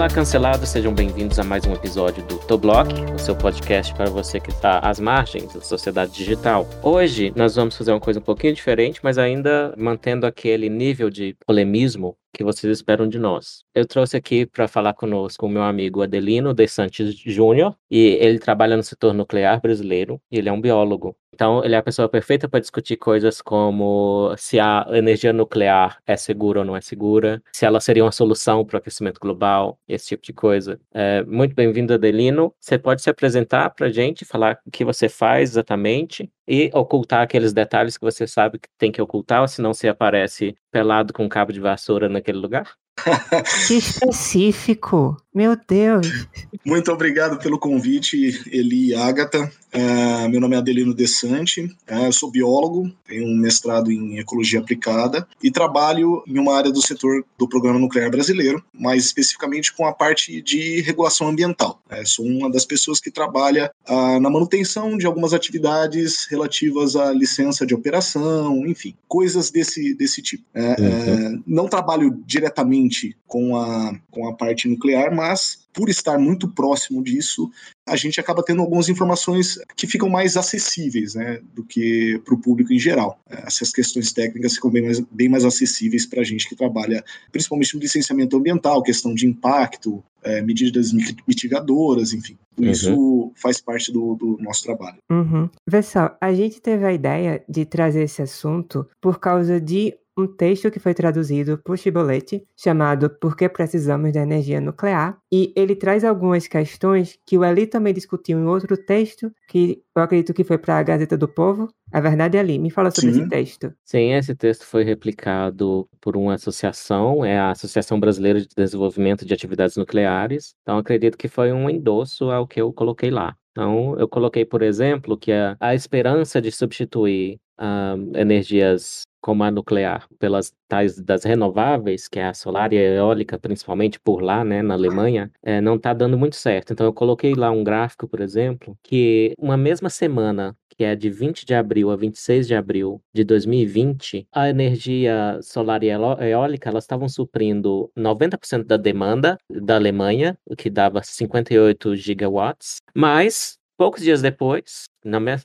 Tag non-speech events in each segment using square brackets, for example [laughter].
Olá, cancelados, sejam bem-vindos a mais um episódio do Toblock, o seu podcast para você que está às margens da sociedade digital. Hoje nós vamos fazer uma coisa um pouquinho diferente, mas ainda mantendo aquele nível de polemismo que vocês esperam de nós. Eu trouxe aqui para falar conosco o meu amigo Adelino De Santos Júnior, e ele trabalha no setor nuclear brasileiro, e ele é um biólogo. Então, ele é a pessoa perfeita para discutir coisas como se a energia nuclear é segura ou não é segura, se ela seria uma solução para o aquecimento global, esse tipo de coisa. É, muito bem-vindo, Adelino. Você pode se apresentar para a gente, falar o que você faz exatamente e ocultar aqueles detalhes que você sabe que tem que ocultar, ou senão você aparece pelado com um cabo de vassoura naquele lugar? Que específico! Meu Deus! Muito obrigado pelo convite, Eli e Agatha. Uh, meu nome é Adelino Desante, uh, eu sou biólogo, tenho um mestrado em ecologia aplicada e trabalho em uma área do setor do programa nuclear brasileiro, mais especificamente com a parte de regulação ambiental. Uh, sou uma das pessoas que trabalha na manutenção de algumas atividades relativas à licença de operação, enfim, coisas desse, desse tipo. Uhum. não trabalho diretamente com a, com a parte nuclear, mas por estar muito próximo disso, a gente acaba tendo algumas informações que ficam mais acessíveis né, do que para o público em geral. Essas questões técnicas ficam bem mais, bem mais acessíveis para a gente que trabalha principalmente no licenciamento ambiental, questão de impacto, é, medidas mitigadoras, enfim. Uhum. Isso faz parte do, do nosso trabalho. Uhum. Pessoal, a gente teve a ideia de trazer esse assunto por causa de um texto que foi traduzido por Chiboletti, chamado Por que Precisamos da Energia Nuclear, e ele traz algumas questões que o Eli também discutiu em outro texto, que eu acredito que foi para a Gazeta do Povo. A verdade é ali. Me fala sobre Sim. esse texto. Sim, esse texto foi replicado por uma associação, é a Associação Brasileira de Desenvolvimento de Atividades Nucleares. Então, acredito que foi um endosso ao que eu coloquei lá. Então, eu coloquei, por exemplo, que a, a esperança de substituir uh, energias como a nuclear, pelas tais das renováveis, que é a solar e a eólica, principalmente por lá, né, na Alemanha, é, não está dando muito certo. Então eu coloquei lá um gráfico, por exemplo, que uma mesma semana que é de 20 de abril a 26 de abril de 2020, a energia solar e eólica elas estavam suprindo 90% da demanda da Alemanha, o que dava 58 gigawatts, mas Poucos dias depois,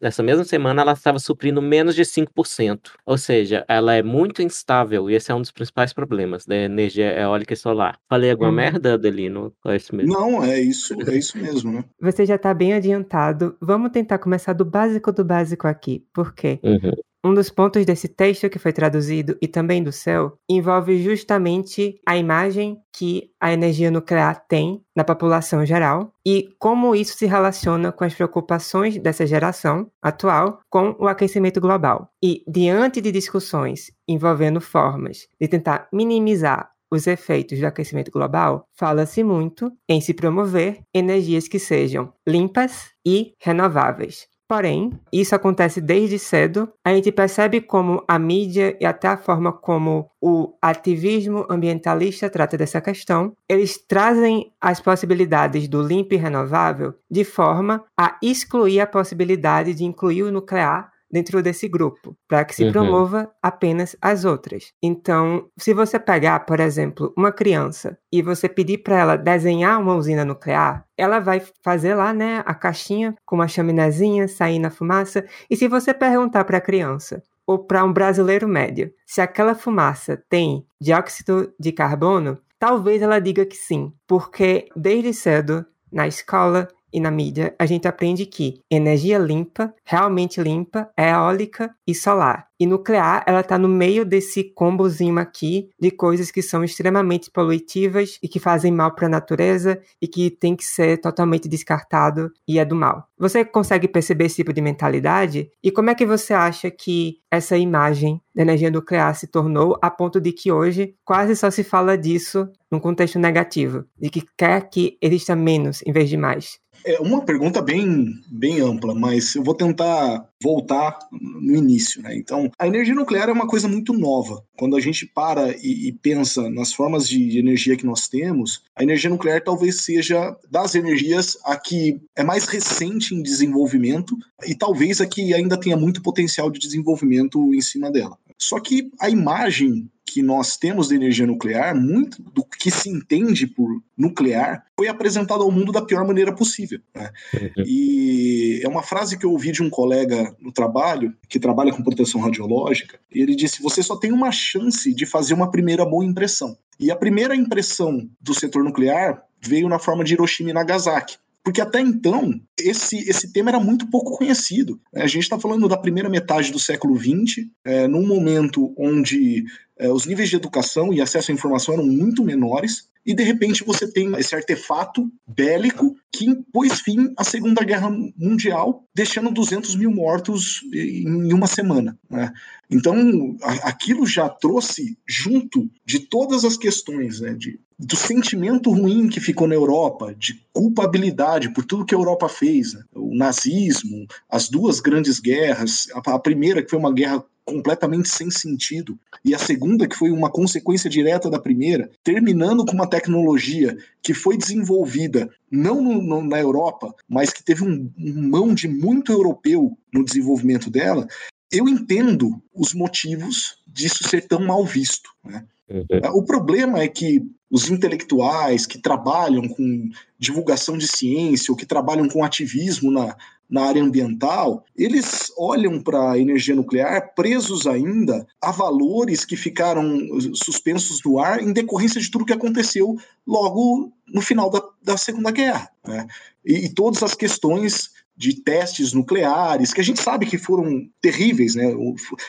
nessa mesma semana, ela estava suprindo menos de 5%. Ou seja, ela é muito instável e esse é um dos principais problemas da energia eólica e solar. Falei alguma hum. merda, Adelino? É isso mesmo? Não, é isso, é isso mesmo, né? Você já está bem adiantado. Vamos tentar começar do básico do básico aqui. Por quê? Uhum. Um dos pontos desse texto que foi traduzido e também do céu envolve justamente a imagem que a energia nuclear tem na população geral e como isso se relaciona com as preocupações dessa geração atual com o aquecimento global. E diante de discussões envolvendo formas de tentar minimizar os efeitos do aquecimento global, fala-se muito em se promover energias que sejam limpas e renováveis. Porém, isso acontece desde cedo. A gente percebe como a mídia e até a forma como o ativismo ambientalista trata dessa questão, eles trazem as possibilidades do limpo e renovável de forma a excluir a possibilidade de incluir o nuclear dentro desse grupo, para que se uhum. promova apenas as outras. Então, se você pegar, por exemplo, uma criança e você pedir para ela desenhar uma usina nuclear, ela vai fazer lá, né, a caixinha com uma chaminézinha, saindo a fumaça, e se você perguntar para a criança ou para um brasileiro médio se aquela fumaça tem dióxido de carbono, talvez ela diga que sim, porque desde cedo na escola e na mídia, a gente aprende que energia limpa, realmente limpa, é eólica e solar. E nuclear, ela está no meio desse combozinho aqui de coisas que são extremamente poluitivas e que fazem mal para a natureza e que tem que ser totalmente descartado e é do mal. Você consegue perceber esse tipo de mentalidade? E como é que você acha que essa imagem da energia nuclear se tornou a ponto de que hoje quase só se fala disso num contexto negativo, de que quer que exista menos em vez de mais? É uma pergunta bem, bem ampla, mas eu vou tentar voltar no início, né? Então, a energia nuclear é uma coisa muito nova. Quando a gente para e, e, pensa nas formas de energia que nós temos, a energia nuclear talvez seja das energias a que é mais recente em desenvolvimento e talvez a que ainda tenha muito potencial de desenvolvimento em cima dela. Só que a imagem que nós temos de energia nuclear, muito do que se entende por nuclear, foi apresentado ao mundo da pior maneira possível. Né? Uhum. E é uma frase que eu ouvi de um colega no trabalho, que trabalha com proteção radiológica, e ele disse: Você só tem uma chance de fazer uma primeira boa impressão. E a primeira impressão do setor nuclear veio na forma de Hiroshima e Nagasaki. Porque até então, esse, esse tema era muito pouco conhecido. A gente está falando da primeira metade do século XX, é, num momento onde é, os níveis de educação e acesso à informação eram muito menores, e de repente você tem esse artefato bélico que pôs fim à Segunda Guerra Mundial, deixando 200 mil mortos em uma semana. Né? Então, aquilo já trouxe junto de todas as questões, né, de, do sentimento ruim que ficou na Europa, de culpabilidade por tudo que a Europa fez, né? o nazismo, as duas grandes guerras, a, primeira que foi uma guerra completamente sem sentido, e a segunda, que foi uma consequência direta da primeira, terminando com uma tecnologia que foi desenvolvida não no, no, na Europa, mas que teve um, um mão de muito europeu no desenvolvimento dela, eu entendo os motivos disso ser tão mal visto. Né? Uhum. O problema é que os intelectuais que trabalham com divulgação de ciência ou que trabalham com ativismo na, na área ambiental, eles olham para a energia nuclear presos ainda a valores que ficaram suspensos no ar em decorrência de tudo que aconteceu logo no final da, da Segunda Guerra. Né? E, e todas as questões de testes nucleares, que a gente sabe que foram terríveis, né?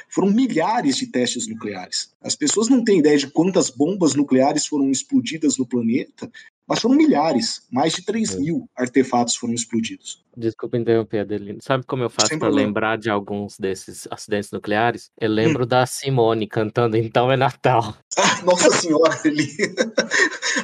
Foram milhares de testes nucleares. As pessoas não têm ideia de quantas bombas nucleares foram explodidas no planeta mas foram milhares, mais de 3 é. mil artefatos foram explodidos. Desculpa interromper, Adelino. Sabe como eu faço para lembrar de alguns desses acidentes nucleares? Eu lembro hum. da Simone cantando Então é Natal. [laughs] Ah, nossa senhora, ele...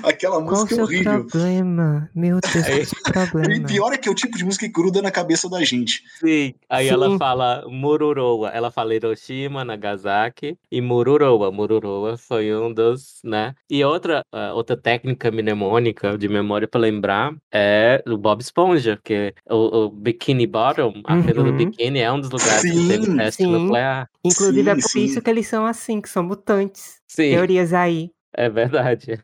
Aquela música Qual é horrível. Qual o problema? Meu Deus, é. que problema. E pior é que é o tipo de música que gruda na cabeça da gente. Sim, aí Sim. ela fala Mururoa. Ela fala Hiroshima, Nagasaki e Mururoa. Mururoa foi um dos, né? E outra, uh, outra técnica mnemônica de memória para lembrar é o Bob Esponja, que o, o Bikini Bottom, a uhum. do biquíni, é um dos lugares sim, que teve teste sim. nuclear. Inclusive sim, é por sim. isso que eles são assim, que são mutantes. Sim. Teorias aí. É verdade.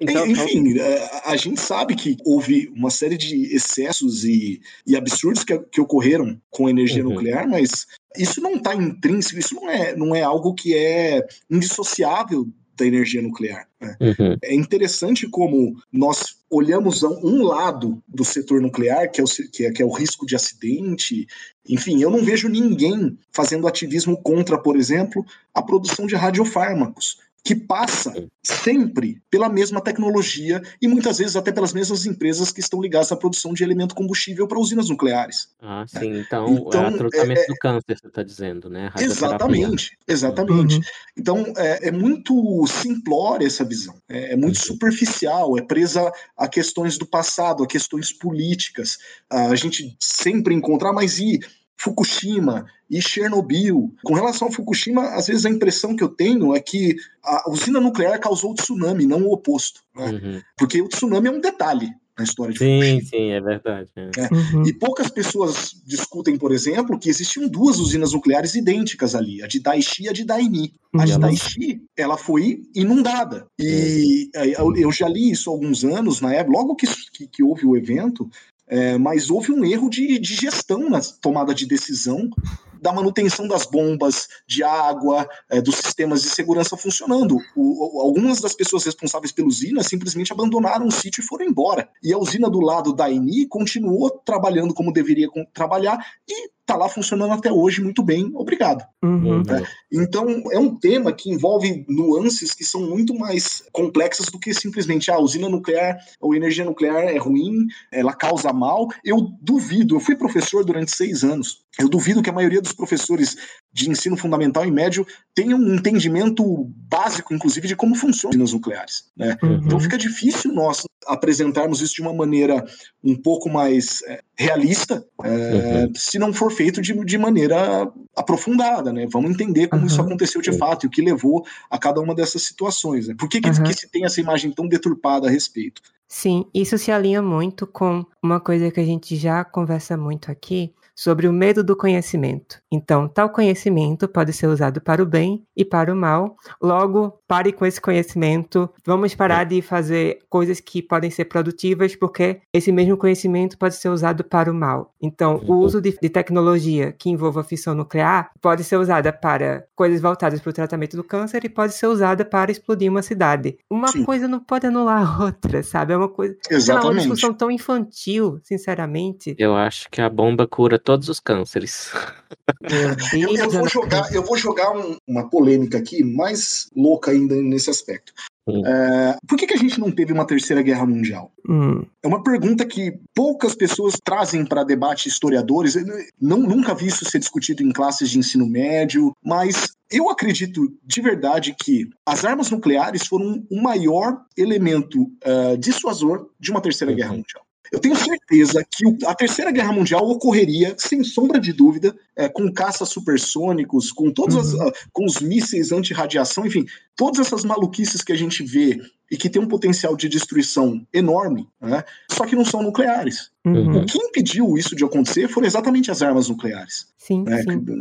Então, Enfim, é, a gente sabe que houve uma série de excessos e, e absurdos que, que ocorreram com a energia uhum. nuclear, mas isso não está intrínseco, isso não é, não é algo que é indissociável da energia nuclear. Né? Uhum. É interessante como nós olhamos um lado do setor nuclear, que é, o, que, é, que é o risco de acidente. Enfim, eu não vejo ninguém fazendo ativismo contra, por exemplo, a produção de radiofármacos que passa sempre pela mesma tecnologia e muitas vezes até pelas mesmas empresas que estão ligadas à produção de elemento combustível para usinas nucleares. Ah, sim. Então, então é tratamento é, do câncer, você está dizendo, né? Exatamente, exatamente. Uhum. Então, é, é, muito simplória essa visão, é, é muito uhum. superficial, é presa a questões do passado, a questões políticas. A gente sempre encontra, ah, mas e Fukushima e Chernobyl. Com relação a Fukushima, às vezes a impressão que eu tenho é que a usina nuclear causou o tsunami, não o oposto. Né? Uhum. Porque o tsunami é um detalhe na história de sim, Fukushima. Sim, sim, é verdade. É. É. Uhum. E poucas pessoas discutem, por exemplo, que existiam duas usinas nucleares idênticas ali, a de Daiichi e a de Daini. A de uhum. Daiichi, ela foi inundada. E uhum. eu já li isso há alguns anos, na época, logo que, que, que houve o evento, é, mas houve um erro de, de gestão na tomada de decisão da manutenção das bombas de água, é, dos sistemas de segurança funcionando. O, o, algumas das pessoas responsáveis pela usina simplesmente abandonaram o sítio e foram embora. E a usina do lado da ENI continuou trabalhando como deveria trabalhar e está lá funcionando até hoje muito bem, obrigado. Uhum. Né? Então, é um tema que envolve nuances que são muito mais complexas do que simplesmente ah, a usina nuclear ou energia nuclear é ruim, ela causa mal. Eu duvido, eu fui professor durante seis anos, eu duvido que a maioria dos professores de ensino fundamental e médio tenham um entendimento básico, inclusive, de como funcionam as nucleares. Né? Uhum. Então fica difícil nós apresentarmos isso de uma maneira um pouco mais é, realista, é, uhum. se não for feito de, de maneira aprofundada. Né? Vamos entender como uhum. isso aconteceu de fato e o que levou a cada uma dessas situações. Né? Por que, que, que se tem essa imagem tão deturpada a respeito? Sim, isso se alinha muito com uma coisa que a gente já conversa muito aqui, sobre o medo do conhecimento. Então, tal conhecimento pode ser usado para o bem e para o mal. Logo, pare com esse conhecimento. Vamos parar de fazer coisas que podem ser produtivas, porque esse mesmo conhecimento pode ser usado para o mal. Então, o uso de, de tecnologia que envolva fissão nuclear pode ser usada para coisas voltadas para o tratamento do câncer e pode ser usada para explodir uma cidade. Uma Sim. coisa não pode anular a outra, sabe? É uma coisa. Exatamente. É uma discussão tão infantil, sinceramente. Eu acho que a bomba cura todos os cânceres. [laughs] eu, eu, vou jogar, eu vou jogar um, uma polêmica aqui mais louca ainda nesse aspecto. É, por que, que, a gente não teve uma terceira guerra mundial? Hum. É uma pergunta que poucas pessoas trazem para debate historiadores. Não, nunca vi isso ser discutido em classes de ensino médio, mas eu acredito de verdade que as armas nucleares foram o maior elemento uh, dissuasor de uma terceira guerra uhum. mundial. Eu tenho certeza que a Terceira Guerra Mundial ocorreria, sem sombra de dúvida, é, com caças supersônicos, com todos uhum. as, com os mísseis anti-radiação, enfim, todas essas maluquices que a gente vê e que tem um potencial de destruição enorme, né? só que não são nucleares. Uhum. O que impediu isso de acontecer foram exatamente as armas nucleares. Sim, né? sim. Que,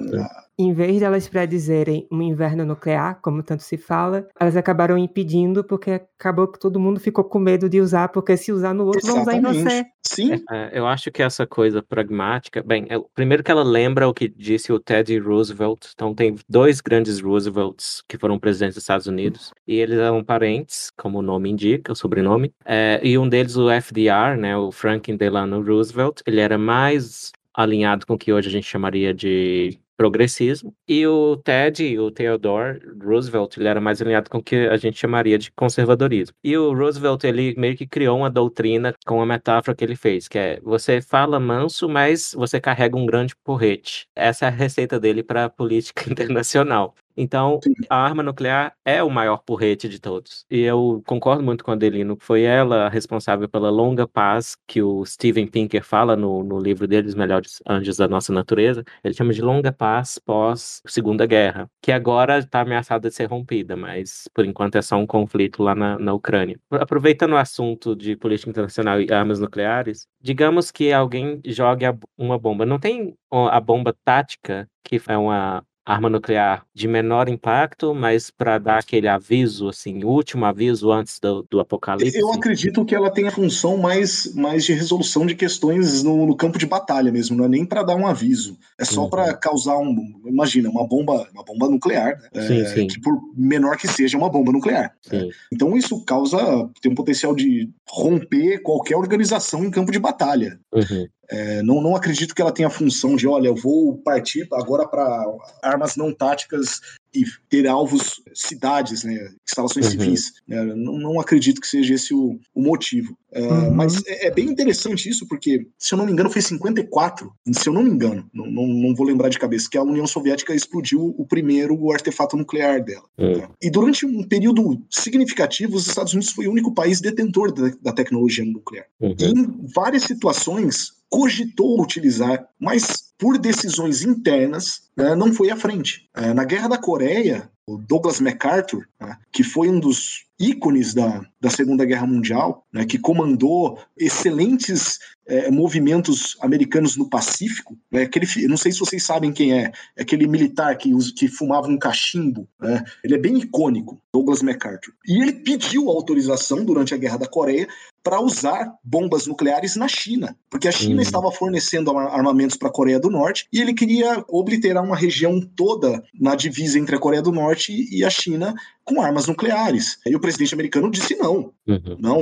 em vez de elas predizerem um inverno nuclear, como tanto se fala, elas acabaram impedindo porque acabou que todo mundo ficou com medo de usar, porque se usar no outro, vão usar em você. Sim. É, eu acho que essa coisa pragmática, bem, é, primeiro que ela lembra o que disse o Teddy Roosevelt, então tem dois grandes Roosevelts que foram presidentes dos Estados Unidos, e eles eram parentes, como o nome indica, o sobrenome, é, e um deles, o FDR, né, o Franklin Delano Roosevelt, ele era mais alinhado com o que hoje a gente chamaria de progressismo, e o Ted, o Theodore Roosevelt, ele era mais alinhado com o que a gente chamaria de conservadorismo. E o Roosevelt, ele meio que criou uma doutrina com a metáfora que ele fez, que é você fala manso, mas você carrega um grande porrete. Essa é a receita dele para a política [laughs] internacional. Então, Sim. a arma nuclear é o maior porrete de todos. E eu concordo muito com a Adelino. Foi ela responsável pela longa paz que o Steven Pinker fala no, no livro dele, Os Melhores Anjos da Nossa Natureza. Ele chama de longa paz pós Segunda Guerra, que agora está ameaçada de ser rompida, mas por enquanto é só um conflito lá na, na Ucrânia. Aproveitando o assunto de política internacional e armas nucleares, digamos que alguém jogue uma bomba. Não tem a bomba tática, que é uma arma nuclear de menor impacto, mas para dar aquele aviso, assim, último aviso antes do, do apocalipse? Eu acredito que ela tem a função mais, mais de resolução de questões no, no campo de batalha mesmo, não é nem para dar um aviso, é só uhum. para causar um, imagina, uma bomba, uma bomba nuclear, né? sim, é, sim. que por menor que seja uma bomba nuclear. Né? Então isso causa, tem um potencial de romper qualquer organização em campo de batalha. Uhum. É, não, não acredito que ela tenha a função de, olha, eu vou partir agora para armas não táticas e ter alvos, cidades, né, instalações uhum. civis. Né, não, não, acredito que seja esse o, o motivo. É, uhum. Mas é, é, bem interessante isso, porque, se eu não me engano, foi 54, se eu não me engano, não, não, não vou lembrar de cabeça, que a União Soviética explodiu o primeiro artefato nuclear dela. Uhum. E durante um período significativo, os Estados Unidos foi o único país detentor da, da tecnologia nuclear. Uhum. E em várias situações, cogitou utilizar, mas por decisões internas né, não foi à frente. É, na Guerra da Coreia, o Douglas MacArthur, né, que foi um dos ícones da, da Segunda Guerra Mundial, né, que comandou excelentes é, movimentos americanos no Pacífico. Né, aquele, não sei se vocês sabem quem é, é aquele militar que, que fumava um cachimbo. Né, ele é bem icônico, Douglas MacArthur. E ele pediu autorização durante a Guerra da Coreia para usar bombas nucleares na China, porque a China uhum. estava fornecendo armamentos para a Coreia do Norte e ele queria obliterar uma região toda na divisa entre a Coreia do Norte e a China com armas nucleares. E o presidente americano disse não, uhum. não,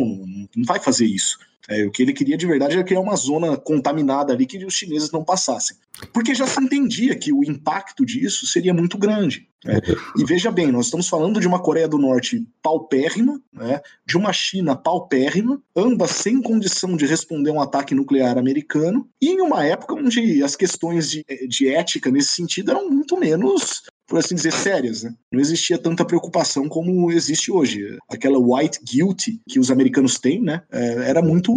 não vai fazer isso. É, o que ele queria de verdade era criar uma zona contaminada ali que os chineses não passassem. Porque já se entendia que o impacto disso seria muito grande. Né? E veja bem, nós estamos falando de uma Coreia do Norte paupérrima, né? de uma China paupérrima, ambas sem condição de responder a um ataque nuclear americano, e em uma época onde as questões de, de ética nesse sentido eram muito menos por assim dizer, sérias. Né? Não existia tanta preocupação como existe hoje. Aquela white guilty que os americanos têm, né? É, era muito.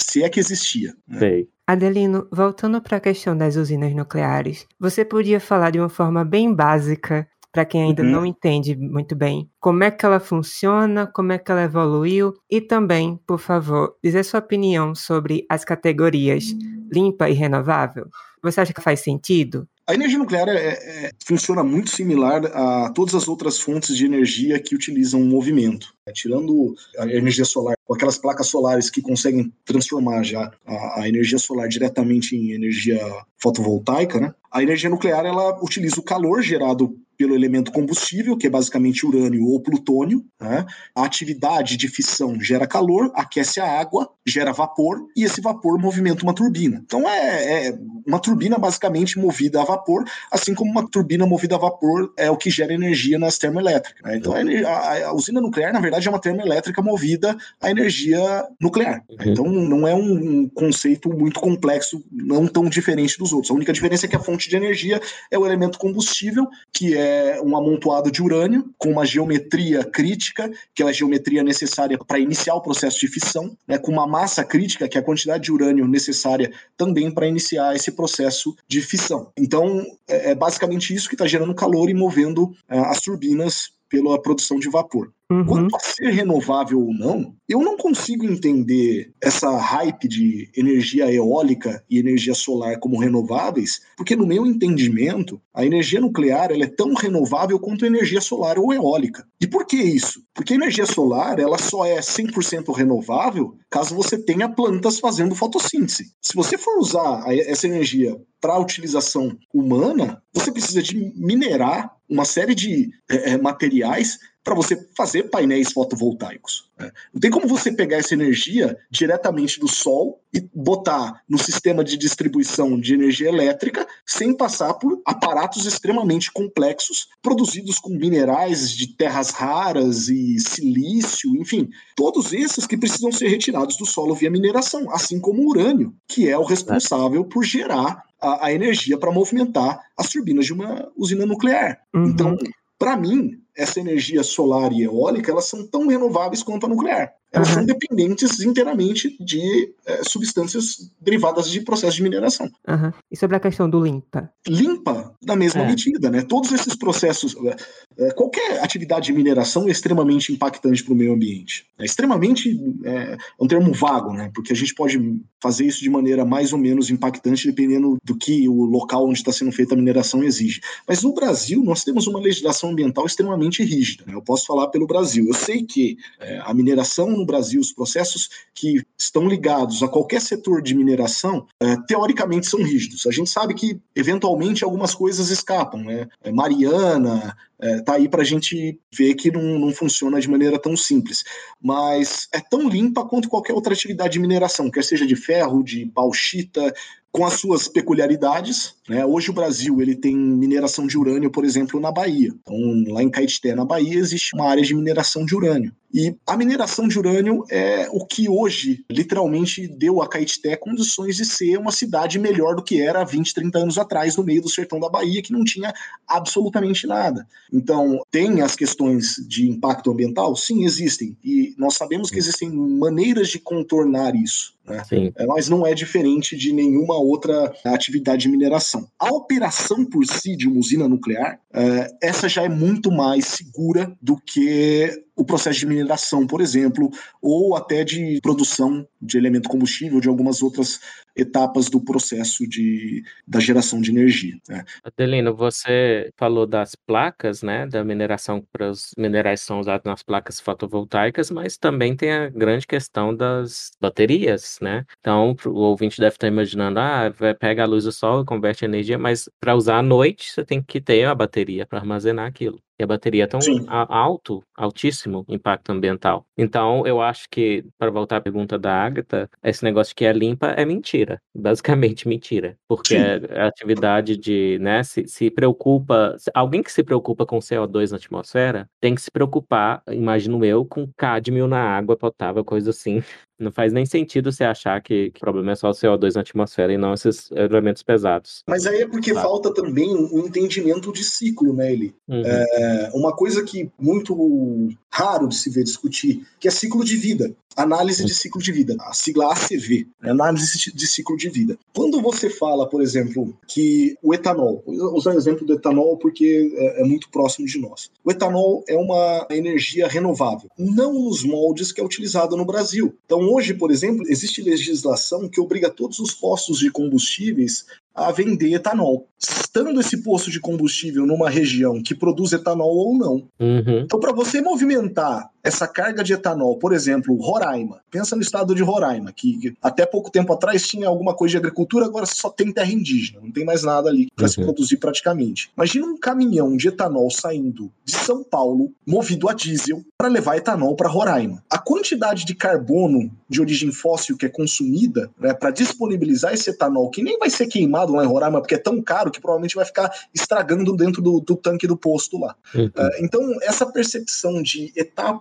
se é que existia. Né? Sei. Adelino, voltando para a questão das usinas nucleares, você podia falar de uma forma bem básica para quem ainda uhum. não entende muito bem como é que ela funciona, como é que ela evoluiu e também, por favor, dizer sua opinião sobre as categorias limpa e renovável? Você acha que faz sentido? A energia nuclear é, é, funciona muito similar a todas as outras fontes de energia que utilizam o movimento. É, tirando a energia solar, aquelas placas solares que conseguem transformar já a, a energia solar diretamente em energia fotovoltaica, né? a energia nuclear ela utiliza o calor gerado pelo elemento combustível, que é basicamente urânio ou plutônio. Né? A atividade de fissão gera calor, aquece a água, gera vapor, e esse vapor movimenta uma turbina. Então é, é uma turbina basicamente movida a vapor, assim como uma turbina movida a vapor é o que gera energia nas termoelétricas. Né? Então a, a, usina nuclear, na verdade, é uma termoelétrica movida a energia nuclear. Uhum. Então não é um, um conceito muito complexo, não tão diferente dos outros. A única diferença é que a fonte de energia é o elemento combustível, que é é um amontoado de urânio com uma geometria crítica, que é a geometria necessária para iniciar o processo de fissão, né, com uma massa crítica, que é a quantidade de urânio necessária também para iniciar esse processo de fissão. Então, é, é basicamente isso que está gerando calor e movendo é, as turbinas pela produção de vapor. Uhum. Quanto a ser renovável ou não, eu não consigo entender essa hype de energia eólica e energia solar como renováveis, porque no meu entendimento, a energia nuclear ela é tão renovável quanto a energia solar ou eólica. E por que isso? Porque a energia solar ela só é 100% renovável caso você tenha plantas fazendo fotossíntese. Se você for usar essa energia para utilização humana, você precisa de minerar uma série de é, materiais para você fazer painéis fotovoltaicos. Né? Não tem como você pegar essa energia diretamente do sol e botar no sistema de distribuição de energia elétrica sem passar por aparatos extremamente complexos produzidos com minerais de terras raras e silício, enfim, todos esses que precisam ser retirados do solo via mineração, assim como o urânio, que é o responsável por gerar a, a energia para movimentar as turbinas de uma usina nuclear. Uhum. Então, para mim, essa energia solar e eólica, elas são tão renováveis quanto a nuclear. Elas uhum. são dependentes inteiramente de é, substâncias derivadas de processo de mineração. Uhum. E sobre a questão do limpa? Limpa, na mesma é. medida, né? Todos esses processos, é, qualquer atividade de mineração é extremamente impactante para o meio ambiente. É extremamente, é, um termo vago, né? Porque a gente pode fazer isso de maneira mais ou menos impactante dependendo do que o local onde está sendo feita a mineração exige. Mas no Brasil, nós temos uma legislação ambiental extremamente rígida. Né? Eu posso falar pelo Brasil. Eu sei que a mineração no Brasil, os processos que estão ligados a qualquer setor de mineração, é, teoricamente são rígidos. A gente sabe que, eventualmente, algumas coisas escapam. Né? É, Mariana, é, tá aí para a gente ver que não, não funciona de maneira tão simples. Mas é tão limpa quanto qualquer outra atividade de mineração, quer seja de ferro, de bauxita, com as suas peculiaridades. Né? Hoje o Brasil ele tem mineração de urânio, por exemplo, na Bahia. Então, lá em Caetité, na Bahia, existe uma área de mineração de urânio. E a mineração de urânio é o que hoje, literalmente, deu a Caetité condições de ser uma cidade melhor do que era há 20, 30 anos atrás, no meio do sertão da Bahia, que não tinha absolutamente nada. Então, tem as questões de impacto ambiental? Sim, existem. E nós sabemos que existem maneiras de contornar isso. Né? É, mas não é diferente de nenhuma outra atividade de mineração. A operação por si de uma usina nuclear, é, essa já é muito mais segura do que o processo de mineração, por exemplo, ou até de produção de elemento combustível, de algumas outras etapas do processo de, da geração de energia. Né? Adelino, você falou das placas, né, da mineração para os minerais são usados nas placas fotovoltaicas, mas também tem a grande questão das baterias, né? Então, o ouvinte deve estar imaginando, ah, pega a luz do sol e converte energia, mas para usar à noite você tem que ter a bateria para armazenar aquilo. E a bateria tem um alto, altíssimo impacto ambiental. Então, eu acho que, para voltar à pergunta da Agatha, esse negócio que é limpa é mentira. Basicamente mentira. Porque a, a atividade de, né, se, se preocupa. Alguém que se preocupa com CO2 na atmosfera tem que se preocupar, imagino eu, com cádmio na água potável, coisa assim. Não faz nem sentido você achar que, que o problema é só o CO2 na atmosfera e não esses elementos pesados. Mas aí é porque claro. falta também um entendimento de ciclo, né, Eli? Uhum. É, uma coisa que muito raro de se ver discutir, que é ciclo de vida. Análise de ciclo de vida, a sigla ACV, né? análise de ciclo de vida. Quando você fala, por exemplo, que o etanol, vou usar o exemplo do etanol porque é, é muito próximo de nós. O etanol é uma energia renovável, não nos moldes que é utilizado no Brasil. Então, hoje, por exemplo, existe legislação que obriga todos os postos de combustíveis a vender etanol. Estando esse posto de combustível numa região que produz etanol ou não. Uhum. Então, para você movimentar essa carga de etanol, por exemplo, Roraima, pensa no estado de Roraima, que até pouco tempo atrás tinha alguma coisa de agricultura, agora só tem terra indígena, não tem mais nada ali para uhum. se produzir praticamente. Imagina um caminhão de etanol saindo de São Paulo, movido a diesel, para levar etanol para Roraima. A quantidade de carbono de origem fóssil que é consumida né, para disponibilizar esse etanol, que nem vai ser queimado lá em Roraima, porque é tão caro que provavelmente vai ficar estragando dentro do, do tanque do posto lá. Uhum. Uh, então, essa percepção de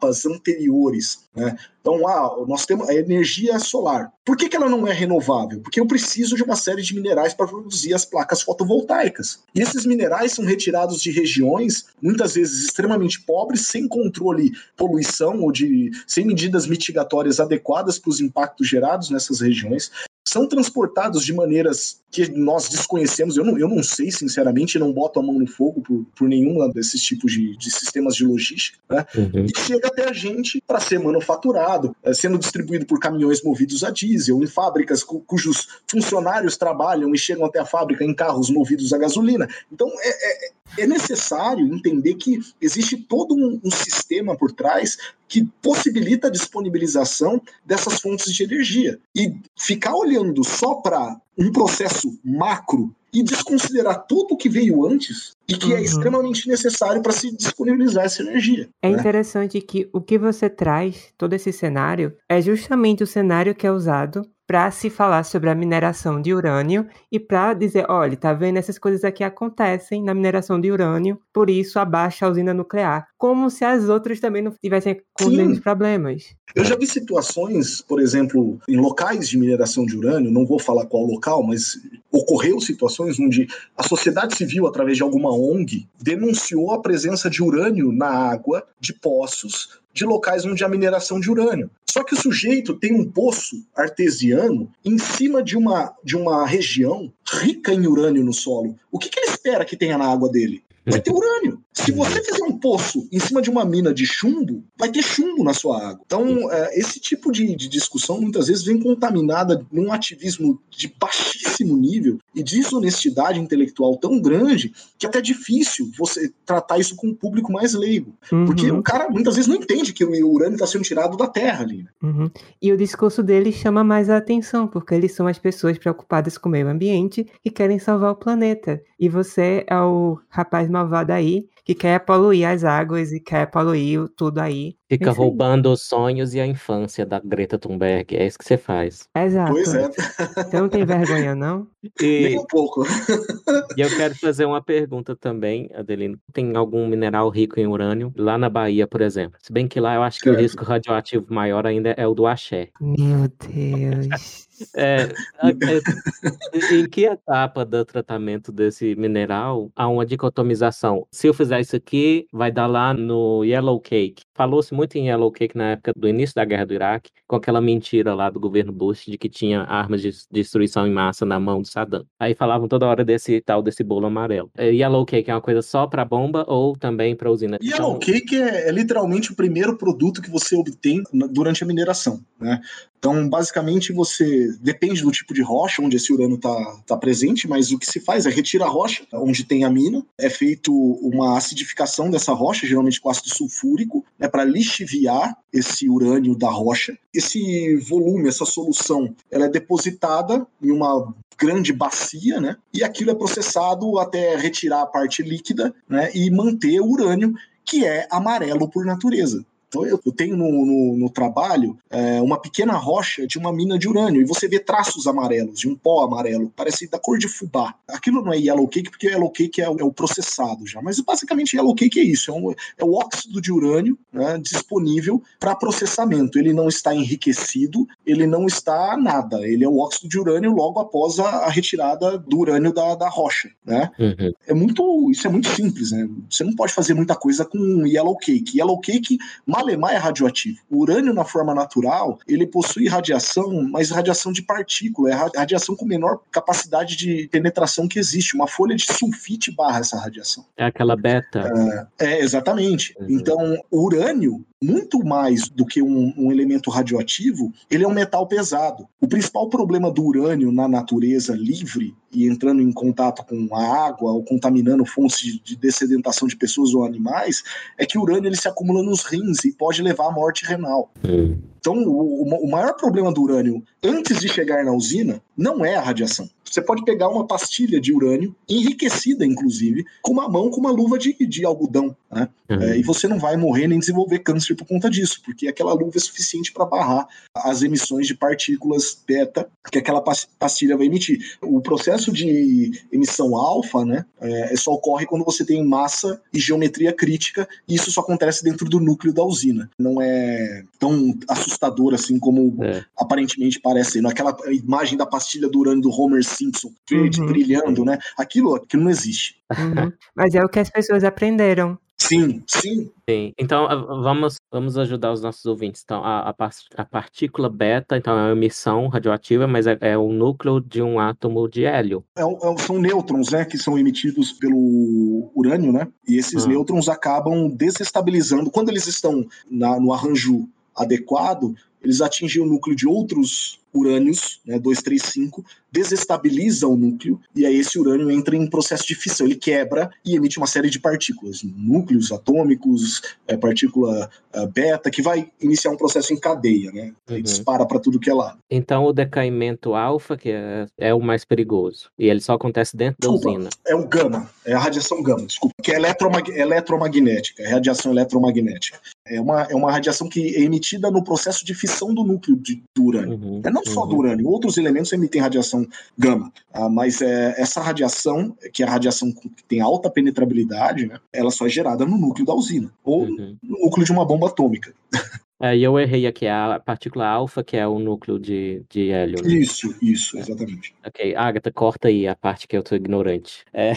etapas anteriores, né, então, ah, nós temos a energia solar. Por que, que ela não é renovável? Porque eu preciso de uma série de minerais para produzir as placas fotovoltaicas. E esses minerais são retirados de regiões, muitas vezes extremamente pobres, sem controle poluição ou de sem medidas mitigatórias adequadas para os impactos gerados nessas regiões são transportados de maneiras que nós desconhecemos. Eu não, eu não sei, sinceramente, não boto a mão no fogo por, por nenhum desses tipos de, de sistemas de logística, né? Uhum. E chega até a gente para ser manufaturado, é, sendo distribuído por caminhões movidos a diesel, em fábricas cu, cujos funcionários trabalham e chegam até a fábrica em carros movidos a gasolina. Então, é, é é necessário entender que existe todo um, um, sistema por trás que possibilita a disponibilização dessas fontes de energia. E ficar olhando só para um processo macro e desconsiderar tudo o que veio antes e que é uhum. é extremamente necessário para se disponibilizar essa energia. É né? interessante que o que você traz, todo esse cenário, é justamente o cenário que é usado para se falar sobre a mineração de urânio e para dizer, olha, tá vendo? Essas coisas aqui acontecem na mineração de urânio, por isso abaixa a usina nuclear, como se as outras também não tivessem com os problemas. Eu já vi situações, por exemplo, em locais de mineração de urânio, não vou falar qual local, mas ocorreu situações onde a sociedade civil, através de alguma ONG, denunciou a presença de urânio na água de poços de locais onde há mineração de urânio. Só que o sujeito tem um poço artesiano em cima de uma, de uma região rica em urânio no solo. O que, que ele espera que tenha na água dele? vai ter urânio. Se você fizer um poço em cima de uma mina de chumbo, vai ter chumbo na sua água. Então, é, esse tipo de, de, discussão muitas vezes vem contaminada num ativismo de baixíssimo nível e desonestidade intelectual tão grande que até é difícil você tratar isso com um público mais leigo. Uhum. Porque o cara muitas vezes não entende que o urânio está sendo tirado da terra ali. Né? Uhum. E o discurso deles chama mais a atenção, porque eles são as pessoas preocupadas com o meio ambiente e querem salvar o planeta. E você é o rapaz malvado aí que quer poluir as águas e quer poluir tudo aí. Fica roubando os sonhos e a infância da Greta Thunberg. É isso que você faz. Exato. Pois é. Você não tem vergonha, não? [laughs] E... Nem um pouco. [laughs] e eu quero fazer uma pergunta também, Adelino. Tem algum mineral rico em urânio lá na Bahia, por exemplo? Se bem que lá eu acho que o risco radioativo maior ainda é o do axé. Meu Deus. [laughs] É, é, em que etapa do tratamento desse mineral há uma dicotomização? Se eu fizer isso aqui, vai dar lá no Yellow Cake. Falou-se muito em Yellow Cake na época do início da guerra do Iraque, com aquela mentira lá do governo Bush de que tinha armas de destruição em massa na mão de Saddam. Aí falavam toda hora desse tal desse bolo amarelo. É, Yellow Cake é uma coisa só para bomba ou também para usina? Yellow então... Cake é, é literalmente o primeiro produto que você obtém durante a mineração, né? Então, basicamente, você depende do tipo de rocha onde esse urânio está tá presente, mas o que se faz é retira a rocha onde tem a mina, é feito uma acidificação dessa rocha, geralmente com ácido sulfúrico, né, para lixiviar esse urânio da rocha. Esse volume, essa solução, ela é depositada em uma grande bacia, né? E aquilo é processado até retirar a parte líquida, né? E manter o urânio que é amarelo por natureza. Então eu, tenho no, no, no trabalho é, uma pequena rocha de uma mina de urânio e você vê traços amarelos, de um pó amarelo, parece da cor de fubá. Aquilo não é yellow cake porque yellow cake é, é o processado já, mas basicamente yellow cake é isso, é, um, é o óxido de urânio né, disponível para processamento. Ele não está enriquecido, ele não está nada, ele é o óxido de urânio logo após a, a retirada do urânio da, da rocha. Né? Uhum. É muito, isso é muito simples, né? Você não pode fazer muita coisa com yellow cake. Yellow cake Malemar é radioativo. O urânio, na forma natural, ele possui radiação, mas radiação de partícula, é radiação com menor capacidade de penetração que existe. Uma folha de sulfite barra essa radiação. É aquela beta. É, é exatamente. Uhum. Então, o urânio, muito mais do que um, um, elemento radioativo, ele é um metal pesado. O principal problema do urânio na natureza livre e entrando em contato com a água ou contaminando fontes de dessedentação de pessoas ou animais é que o urânio ele se acumula nos rins e pode levar à morte renal. Então, o, o maior problema do urânio antes de chegar na usina não é a radiação. Você pode pegar uma pastilha de urânio, enriquecida inclusive, com uma mão com uma luva de, de algodão, né? Uhum. É, e você não vai morrer nem desenvolver câncer por conta disso, porque aquela luva é suficiente para barrar as emissões de partículas beta que aquela pastilha vai emitir. O processo de emissão alfa, né, é, só ocorre quando você tem massa e geometria crítica, e isso só acontece dentro do núcleo da usina. Não é tão assustador assim como é. aparentemente parece. Aquela imagem da pastilha do urânio do Homer Simpson, verde, uhum. brilhando, né? Aquilo, aquilo não existe. Uhum. Mas é o que as pessoas aprenderam. Sim, sim. Sim. Então, vamos, vamos ajudar os nossos ouvintes. Então, a, a, a partícula beta, então, é uma emissão radioativa, mas é, é o núcleo de um átomo de hélio. É, é, são nêutrons, né, que são emitidos pelo urânio, né? E esses ah. nêutrons acabam desestabilizando. Quando eles estão na, no arranjo adequado, eles atingem o núcleo de outros urânios, né, 235, desestabiliza o núcleo e aí esse urânio entra em processo de fissão, ele quebra e emite uma série de partículas, núcleos atômicos, é, partícula é, beta, que vai iniciar um processo em cadeia, né? Uhum. dispara para tudo que é lá. Então o decaimento alfa que é, é, o mais perigoso e ele só acontece dentro desculpa, da usina. É o gama, é a radiação gama, desculpa, que é eletromag eletromagnética, é radiação eletromagnética. É uma, é uma radiação que é emitida no processo de fissão do núcleo de, do urânio. Uhum, é não só do urânio, outros elementos emitem radiação gama. Ah, mas é, essa radiação, que é a radiação que tem alta penetrabilidade, né, ela só é gerada no núcleo da usina, ou uhum. no núcleo de uma bomba atômica. [laughs] É, e eu errei aqui, a partícula alfa, que é o núcleo de, de hélio. Né? Isso, isso, exatamente. Ok, Agatha, corta aí a parte que eu tô ignorante. É.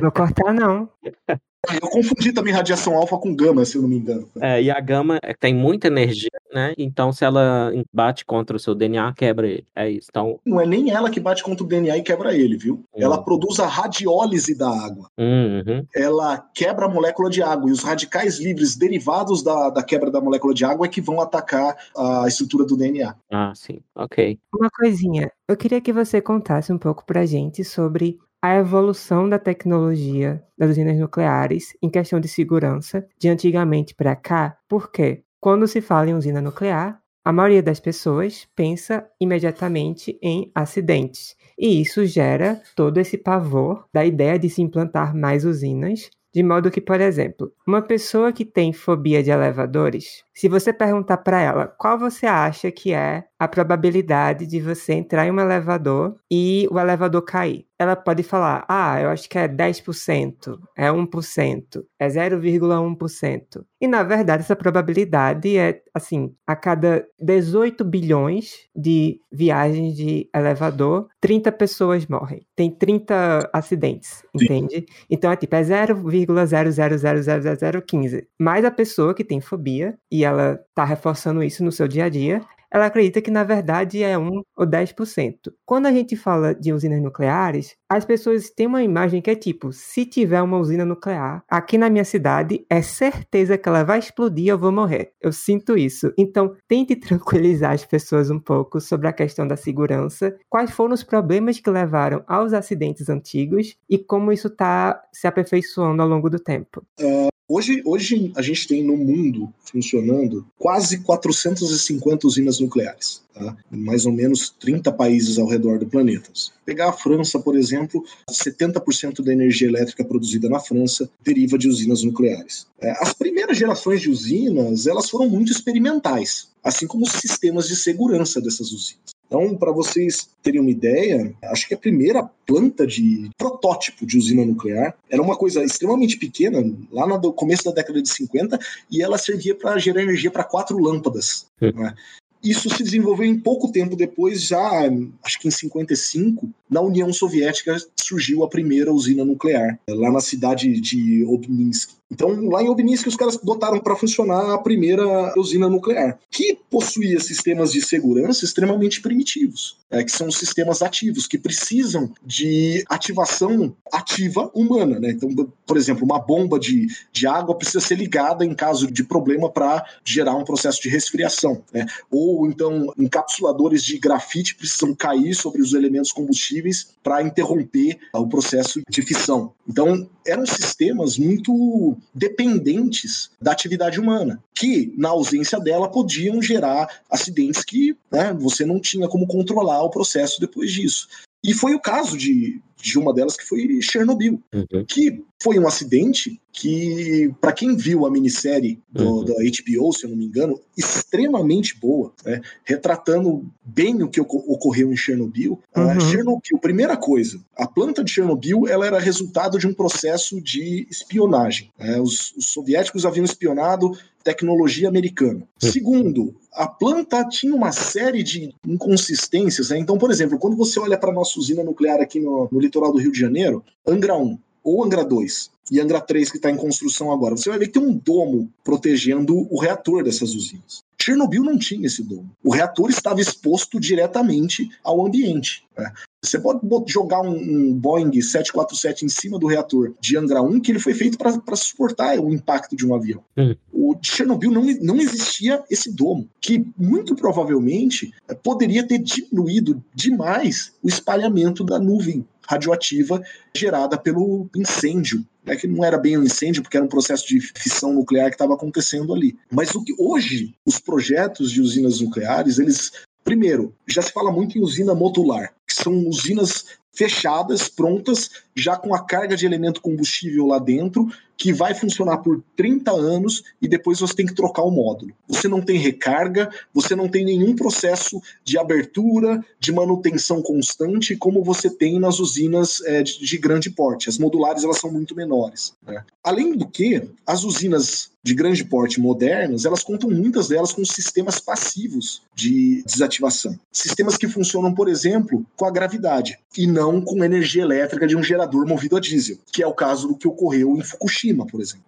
Vou cortar, não. [laughs] Eu confundi também radiação alfa com gama, se eu não me engano. É, e a gama tem muita energia, né? Então, se ela bate contra o seu DNA, quebra ele. É isso. Então... Não é nem ela que bate contra o DNA e quebra ele, viu? Uhum. Ela produz a radiólise da água. Uhum. Ela quebra a molécula de água. E os radicais livres derivados da, da quebra da molécula de água é que vão atacar a estrutura do DNA. Ah, sim. Ok. Uma coisinha. Eu queria que você contasse um pouco pra gente sobre a evolução da tecnologia das usinas nucleares em questão de segurança de antigamente para cá, porque quando se fala em usina nuclear, a maioria das pessoas pensa imediatamente em acidentes. E isso gera todo esse pavor da ideia de se implantar mais usinas de modo que, por exemplo, uma pessoa que tem fobia de elevadores, se você perguntar para ela qual você acha que é a probabilidade de você entrar em um elevador e o elevador cair, ela pode falar: ah, eu acho que é 10%, é 1%, é 0,1%. E na verdade, essa probabilidade é assim: a cada 18 bilhões de viagens de elevador, 30 pessoas morrem. Tem 30 acidentes, entende? Então é tipo, é 0,0000015. Mais a pessoa que tem fobia e ela tá reforçando isso no seu dia a dia, ela acredita que na verdade é 1 ou 10%. Quando a gente fala de usinas nucleares, as pessoas têm uma imagem que é tipo, se tiver uma usina nuclear aqui na minha cidade, é certeza que ela vai explodir e eu vou morrer. Eu sinto isso. Então, tente [laughs] tranquilizar as pessoas um pouco sobre a questão da segurança, quais foram os problemas que levaram aos acidentes antigos e como isso está se aperfeiçoando ao longo do tempo. É, Hoje, hoje a gente tem no mundo funcionando quase 450 usinas nucleares, tá? mais ou menos 30 países ao redor do planeta. Pegar a França, por exemplo, 70% da energia elétrica produzida na França deriva de usinas nucleares. É, as primeiras gerações de usinas elas foram muito experimentais, assim como os sistemas de segurança dessas usinas. Então, para vocês terem uma ideia, acho que a primeira planta de protótipo de usina nuclear era uma coisa extremamente pequena, lá no começo da década de 50, e ela servia para gerar energia para quatro lâmpadas. Né? Isso se desenvolveu em pouco tempo depois, já acho que em 55, na União Soviética surgiu a primeira usina nuclear, lá na cidade de Obninsk. Então, lá em Obninsk, os caras botaram para funcionar a primeira usina nuclear, que possuía sistemas de segurança extremamente primitivos, é, que são sistemas ativos, que precisam de ativação ativa humana. Né? Então, por exemplo, uma bomba de, de água precisa ser ligada em caso de problema para gerar um processo de resfriação. Né? Ou então, encapsuladores de grafite precisam cair sobre os elementos combustíveis para interromper o processo de fissão. Então, eram sistemas muito dependentes da atividade humana, que, na ausência dela, podiam gerar acidentes que né, você não tinha como controlar o processo depois disso. E foi o caso de, de uma delas que foi Chernobyl, uhum. que foi um acidente que, para quem viu a minissérie do, uhum. da HBO, se eu não me engano, extremamente boa, né? retratando bem o que ocorreu em Chernobyl. Uhum. Uh, Chernobyl, primeira coisa, a planta de Chernobyl ela era resultado de um processo de espionagem. Né? Os, os soviéticos haviam espionado tecnologia americana. Uhum. Segundo, a planta tinha uma série de inconsistências. Né? Então, por exemplo, quando você olha para a nossa usina nuclear aqui no, no litoral do Rio de Janeiro, Angra 1 ou Angra 2 e Angra 3 que está em construção agora, você vai ver que tem um domo protegendo o reator dessas usinas. Chernobyl não tinha esse domo. O reator estava exposto diretamente ao ambiente. Né? Você pode jogar um, um, Boeing 747 em cima do reator de Angra 1, que ele foi feito para suportar o impacto de um avião. Uhum. O de Chernobyl não, não existia esse domo, que muito provavelmente eh, poderia ter diminuído demais o espalhamento da nuvem radioativa gerada pelo incêndio. É que não era bem um incêndio, porque era um processo de fissão nuclear que estava acontecendo ali. Mas o que hoje os projetos de usinas nucleares, eles Primeiro, já se fala muito em usina modular, que são usinas fechadas, prontas, já com a carga de elemento combustível lá dentro, que vai funcionar por 30 anos e depois você tem que trocar o módulo. Você não tem recarga, você não tem nenhum processo de abertura, de manutenção constante, como você tem nas usinas é, de, de, grande porte. As modulares elas são muito menores. Né? Além do que, as usinas de grande porte modernas, elas contam muitas delas com sistemas passivos de desativação. Sistemas que funcionam, por exemplo, com a gravidade e não com energia elétrica de um gerador movido a diesel, que é o caso do que ocorreu em Fukushima, por exemplo.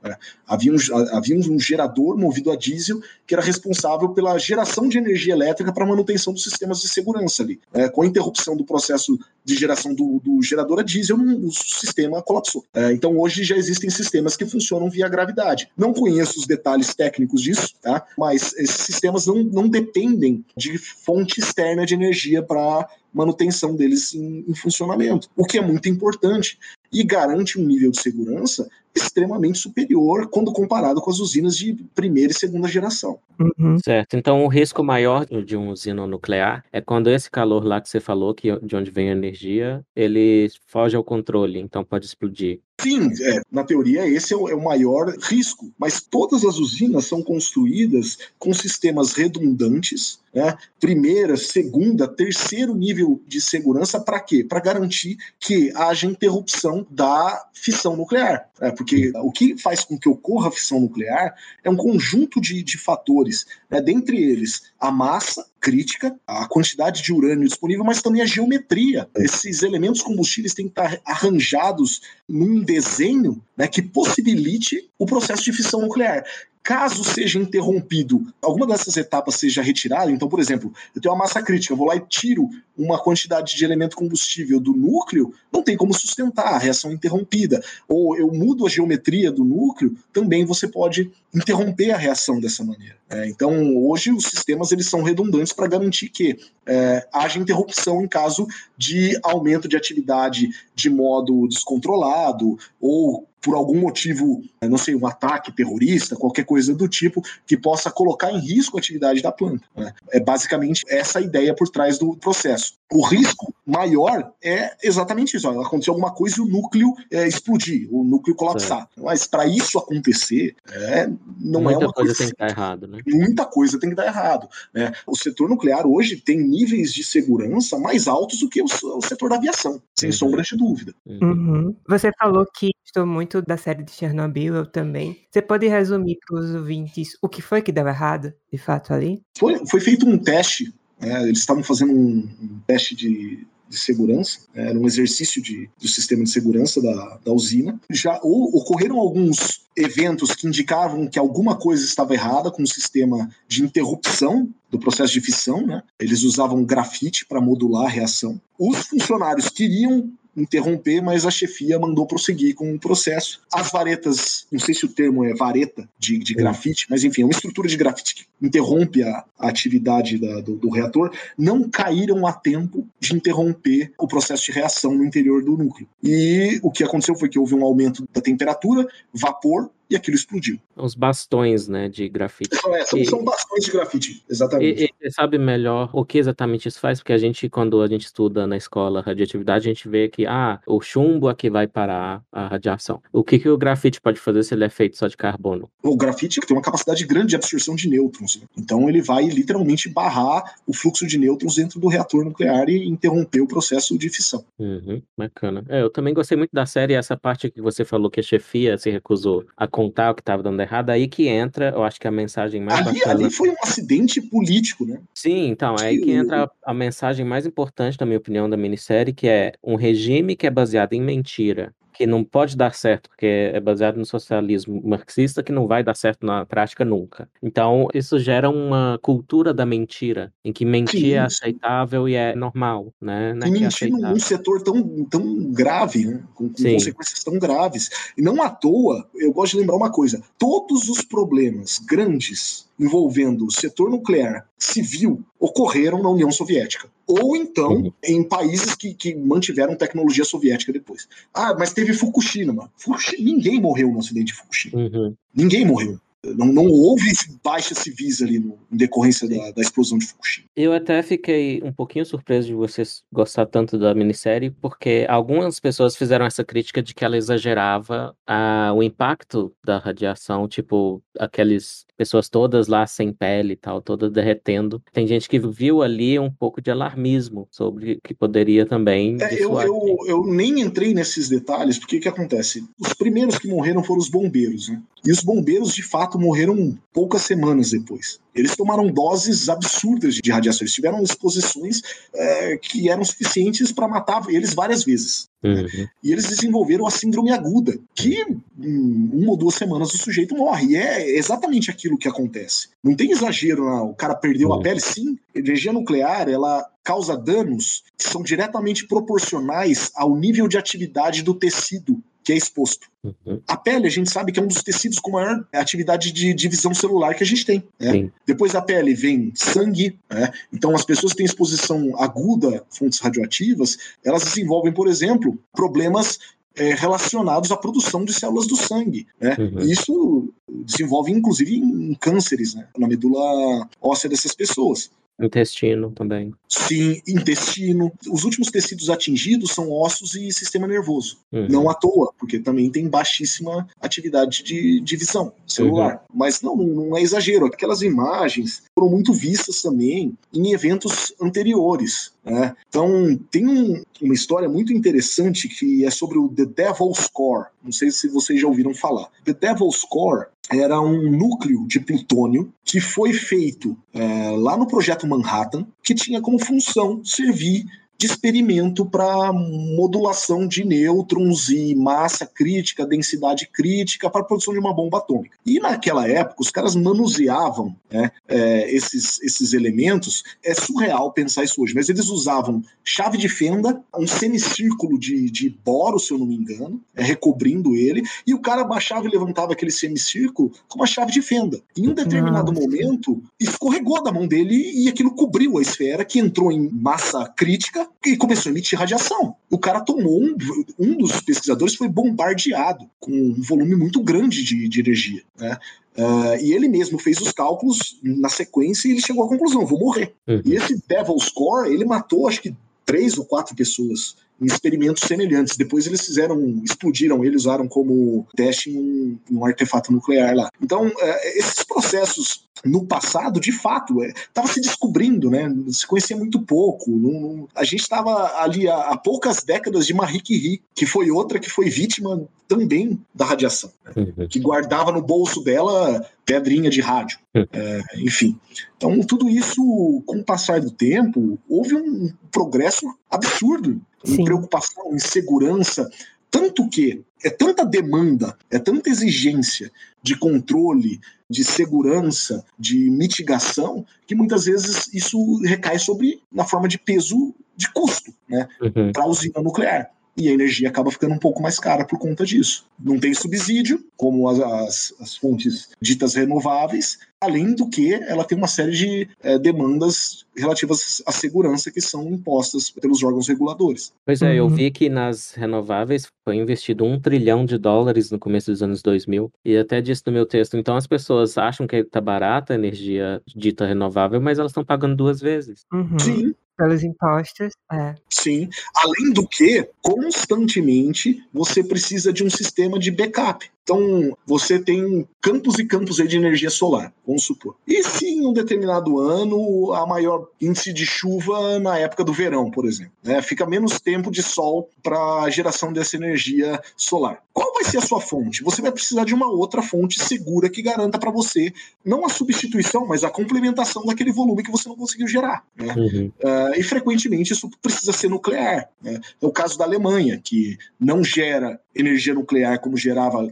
Havia, um, havia um gerador movido a diesel que era responsável pela geração de energia elétrica para manutenção dos sistemas de segurança ali. É, com a interrupção do processo de geração do, do gerador a diesel, o sistema colapsou. É, então hoje já existem sistemas que funcionam via gravidade. Não conheço os detalhes técnicos disso, tá? mas esses sistemas não, não dependem de fonte externa de energia para manutenção deles em, em, funcionamento, o que é muito importante e garante um nível de segurança extremamente superior quando comparado com as usinas de primeira e segunda geração. Uhum. Certo. Então, o risco maior de uma usina nuclear é quando esse calor lá que você falou, que de onde vem a energia, ele foge ao controle, então pode explodir. Sim, é, na teoria esse é o, é o, maior risco, mas todas as usinas são construídas com sistemas redundantes, né? primeira, segunda, terceiro nível de segurança para quê? Para garantir que haja interrupção da fissão nuclear. É, porque o que faz com que ocorra a fissão nuclear é um conjunto de, de fatores, né? dentre eles a massa crítica, a quantidade de urânio disponível, mas também a geometria. Esses elementos combustíveis têm que estar arranjados num desenho né, que possibilite o processo de fissão nuclear. Caso seja interrompido, alguma dessas etapas seja retirada, então, por exemplo, eu tenho uma massa crítica, eu vou lá e tiro uma quantidade de elemento combustível do núcleo, não tem como sustentar a reação interrompida. Ou eu mudo a geometria do núcleo, também você pode interromper a reação dessa maneira. É, então, hoje os sistemas eles são redundantes para garantir que é, haja interrupção em caso de aumento de atividade de modo descontrolado ou por algum motivo, não sei, um ataque terrorista, qualquer coisa do tipo, que possa colocar em risco a atividade da planta. Né? É basicamente essa a ideia por trás do processo. O risco maior é exatamente isso: acontecer alguma coisa e o núcleo é, explodir, o núcleo colapsar. É. Mas para isso acontecer, é, não Muita é uma coisa. coisa tem que dar errado, né? Muita coisa tem que dar errado. Né? O setor nuclear hoje tem níveis de segurança mais altos do que o, o setor da aviação, sem uhum. sombra de dúvida. Uhum. Você falou que gostou muito da série de Chernobyl, eu também. Você pode resumir para os ouvintes o que foi que deu errado, de fato, ali? Foi, foi feito um teste, né? eles estavam fazendo um, um teste de de segurança, né, era um exercício de, do sistema de segurança da, da usina. Já ou, ocorreram alguns eventos que indicavam que alguma coisa estava errada com o sistema de interrupção do processo de fissão, né? Eles usavam grafite para modular a reação. Os funcionários queriam interromper, mas a chefia mandou prosseguir com o processo. As varetas, não sei se o termo é vareta de, de grafite, mas enfim, é uma estrutura de grafite que interrompe a, a atividade da, do, do, reator, não caíram a tempo de interromper o processo de reação no interior do núcleo. E o que aconteceu foi que houve um aumento da temperatura, vapor, e aquilo explodiu. Os bastões, né, de grafite. É, são, e, são, bastões de grafite, exatamente. E, e, sabe melhor o que exatamente isso faz? Porque a gente, quando a gente estuda na escola radioatividade, a gente vê que, ah, o chumbo aqui vai parar a radiação. O que, que o grafite pode fazer se ele é feito só de carbono? O grafite tem uma capacidade grande de absorção de nêutrons. Né? Então ele vai literalmente barrar o fluxo de nêutrons dentro do reator nuclear e interromper o processo de fissão. Uhum, bacana. É, eu também gostei muito da série, essa parte que você falou que a chefia se recusou a contar o que estava dando errado, aí que entra, eu acho que a mensagem mais ali, bacana... ali foi um acidente político, né? Sim, então, é aí que entra a, a mensagem mais importante, na minha opinião, da minissérie, que é um regime que é baseado em mentira que não pode dar certo, porque é baseado no socialismo marxista, que não vai dar certo na prática nunca. Então, isso gera uma cultura da mentira, em que mentir é aceitável e é normal, né? Não é e é mentir num setor tão, tão grave, né? com, com consequências tão graves. E não à toa, eu gosto de lembrar uma coisa: todos os problemas grandes envolvendo o setor nuclear civil ocorreram na União Soviética. Ou então uhum. em países que, que mantiveram tecnologia soviética depois. Ah, mas teve Fukushima. Fukushima ninguém morreu no acidente de Fukushima. Uhum. Ninguém morreu. Não, não houve baixas civis ali no, em decorrência da, da, explosão de Fukushima. Eu até fiquei um pouquinho surpreso de vocês gostar tanto da minissérie, porque algumas pessoas fizeram essa crítica de que ela exagerava a, o impacto da radiação, tipo aqueles pessoas todas lá sem pele e tal, todas derretendo. Tem gente que viu ali um pouco de alarmismo sobre que poderia também. É, eu, eu, eu, nem entrei nesses detalhes, porque o que acontece? Os primeiros que morreram foram os bombeiros, né? E os bombeiros, de fato, morreram poucas semanas depois. Eles tomaram doses absurdas de radiação, eles tiveram exposições é, que eram suficientes para matar eles várias vezes. Uhum. E eles desenvolveram a síndrome aguda, que em uma ou duas semanas o sujeito morre. E é exatamente aquilo que acontece. Não tem exagero, não. O cara perdeu uhum. a pele, sim. Energia nuclear, ela causa danos que são diretamente proporcionais ao nível de atividade do tecido que é exposto. Uhum. A pele, a gente sabe que é um dos tecidos com maior atividade de divisão celular que a gente tem. Né? Depois da pele vem sangue. Né? Então, as pessoas que têm exposição aguda a fontes radioativas, elas desenvolvem, por exemplo, problemas é, relacionados à produção de células do sangue. Né? Uhum. Isso desenvolve, inclusive, em cânceres né? na medula óssea dessas pessoas. Intestino também. Sim, intestino. Os últimos tecidos atingidos são ossos e sistema nervoso. Uhum. Não à toa, porque também tem baixíssima atividade de, de visão celular. Uhum. Mas não, não é exagero. Aquelas imagens foram muito vistas também em eventos anteriores. Né? Então, tem um, uma história muito interessante que é sobre o The Devil's Core. Não sei se vocês já ouviram falar. The Devil's Core era um núcleo de plutônio que foi feito é, lá no projeto Manhattan, que tinha como função servir de experimento para modulação de nêutrons e massa crítica, densidade crítica para a produção de uma bomba atômica. E naquela época, os caras manuseavam né, é, esses, esses elementos. É surreal pensar isso hoje, mas eles usavam chave de fenda, um semicírculo de, de boro, se eu não me engano, é, recobrindo ele, e o cara baixava e levantava aquele semicírculo com uma chave de fenda. Em um determinado Nossa. momento, escorregou da mão dele e aquilo cobriu a esfera, que entrou em massa crítica e começou a emitir radiação. O cara tomou um, um dos pesquisadores foi bombardeado com um volume muito grande de, de energia, né? Uh, e ele mesmo fez os cálculos na sequência e ele chegou à conclusão: vou morrer. Uhum. E esse Devil's Core, ele matou acho que três ou quatro pessoas em experimentos semelhantes. Depois eles fizeram, explodiram, eles usaram como teste em um, um artefato nuclear lá. Então, é, esses processos no passado, de fato, estava é, se descobrindo, né? Se conhecia muito pouco. Não, a gente estava ali há, há, poucas décadas de Marie Curie, que foi outra que foi vítima também da radiação, né? que guardava no bolso dela pedrinha de rádio, é, enfim. Então, tudo isso, com o passar do tempo, houve um progresso absurdo em preocupação, em segurança, tanto que é tanta demanda, é tanta exigência de controle, de segurança, de mitigação, que muitas vezes isso recai sobre na forma de peso de custo, né, uhum. para a usina nuclear e a energia acaba ficando um pouco mais cara por conta disso. Não tem subsídio, como as, as, as fontes ditas renováveis, além do que ela tem uma série de é, demandas relativas à segurança que são impostas pelos órgãos reguladores. Pois é, uhum. eu vi que nas renováveis foi investido um trilhão de dólares no começo dos anos 2000, e até disse no meu texto, então as pessoas acham que está barata a energia dita renovável, mas elas estão pagando duas vezes. Uhum. Sim, pelos impostos, é. Sim. Além do que, constantemente você precisa de um sistema de backup. Então, você tem campos e campos de energia solar, vamos supor. E se em um determinado ano a maior índice de chuva na época do verão, por exemplo, né? fica menos tempo de sol para a geração dessa energia solar. Qual vai ser a sua fonte? Você vai precisar de uma outra fonte segura que garanta para você não a substituição, mas a complementação daquele volume que você não conseguiu gerar. Né? Uhum. Uh, e frequentemente isso precisa ser nuclear. Né? É o caso da Alemanha, que não gera energia nuclear como gerava.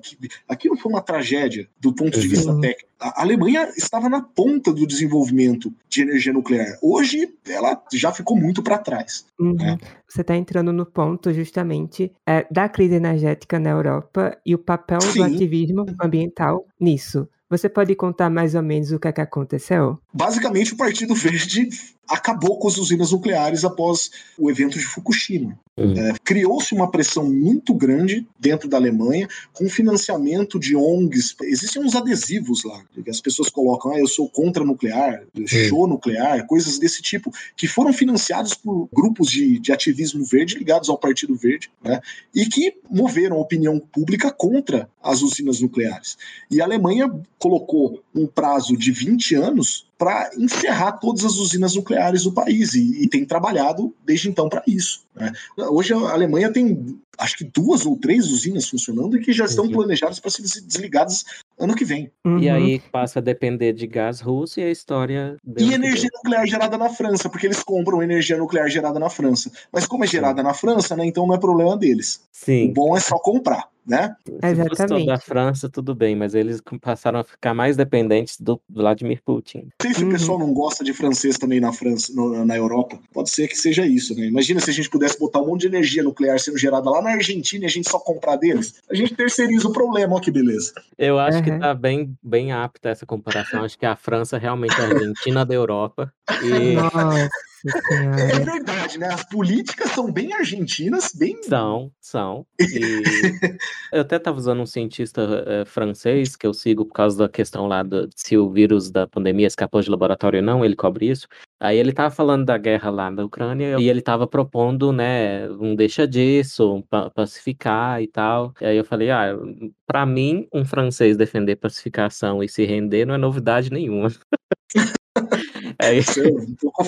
Aquilo foi uma tragédia do ponto de vista uhum. técnico. A Alemanha estava na ponta do desenvolvimento de energia nuclear. Hoje, ela já ficou muito para trás. Uhum. Né? Você está entrando no ponto, justamente, é, da crise energética na Europa e o papel Sim. do ativismo ambiental nisso. Você pode contar mais ou menos o que, é que aconteceu? Basicamente, o Partido Verde acabou com as usinas nucleares após o evento de Fukushima. Uhum. É, Criou-se uma pressão muito grande dentro da Alemanha, com financiamento de ONGs. Existem uns adesivos lá, que as pessoas colocam, ah, eu sou contra nuclear, uhum. show nuclear, coisas desse tipo, que foram financiados por grupos de, de ativismo verde ligados ao Partido Verde, né, e que moveram a opinião pública contra as usinas nucleares. E a Alemanha colocou um prazo de 20 anos para encerrar todas as usinas nucleares do país e, e tem trabalhado desde então para isso. Né? Hoje a Alemanha tem acho que duas ou três usinas funcionando e que já estão uhum. planejadas para ser desligadas ano que vem. Uhum. E aí passa a depender de gás russo e a história. E energia nuclear gerada na França, porque eles compram energia nuclear gerada na França. Mas como é gerada Sim. na França, né, então não é problema deles. Sim. O bom é só comprar né? Se Exatamente. da França, tudo bem, mas eles passaram a ficar mais dependentes do Vladimir Putin. Não sei se uhum. o pessoal não gosta de francês também na França, no, na Europa. Pode ser que seja isso, né? Imagina se a gente pudesse botar um monte de energia nuclear sendo gerada lá na Argentina e a gente só comprar deles. A gente terceiriza o problema, ó que beleza. Eu acho uhum. que tá bem, bem apta essa comparação. Acho que a França realmente é a Argentina da Europa. E... Nossa. É verdade, né? As políticas são bem argentinas, bem. São, são. E [laughs] eu até estava usando um cientista é, francês que eu sigo por causa da questão lá do, se o vírus da pandemia escapou de laboratório ou não, ele cobre isso. Aí ele estava falando da guerra lá na Ucrânia e ele estava propondo, né, um deixa disso, um pacificar e tal. E aí eu falei, ah, para mim, um francês defender pacificação e se render não é novidade nenhuma. [laughs] É isso. É um pouco,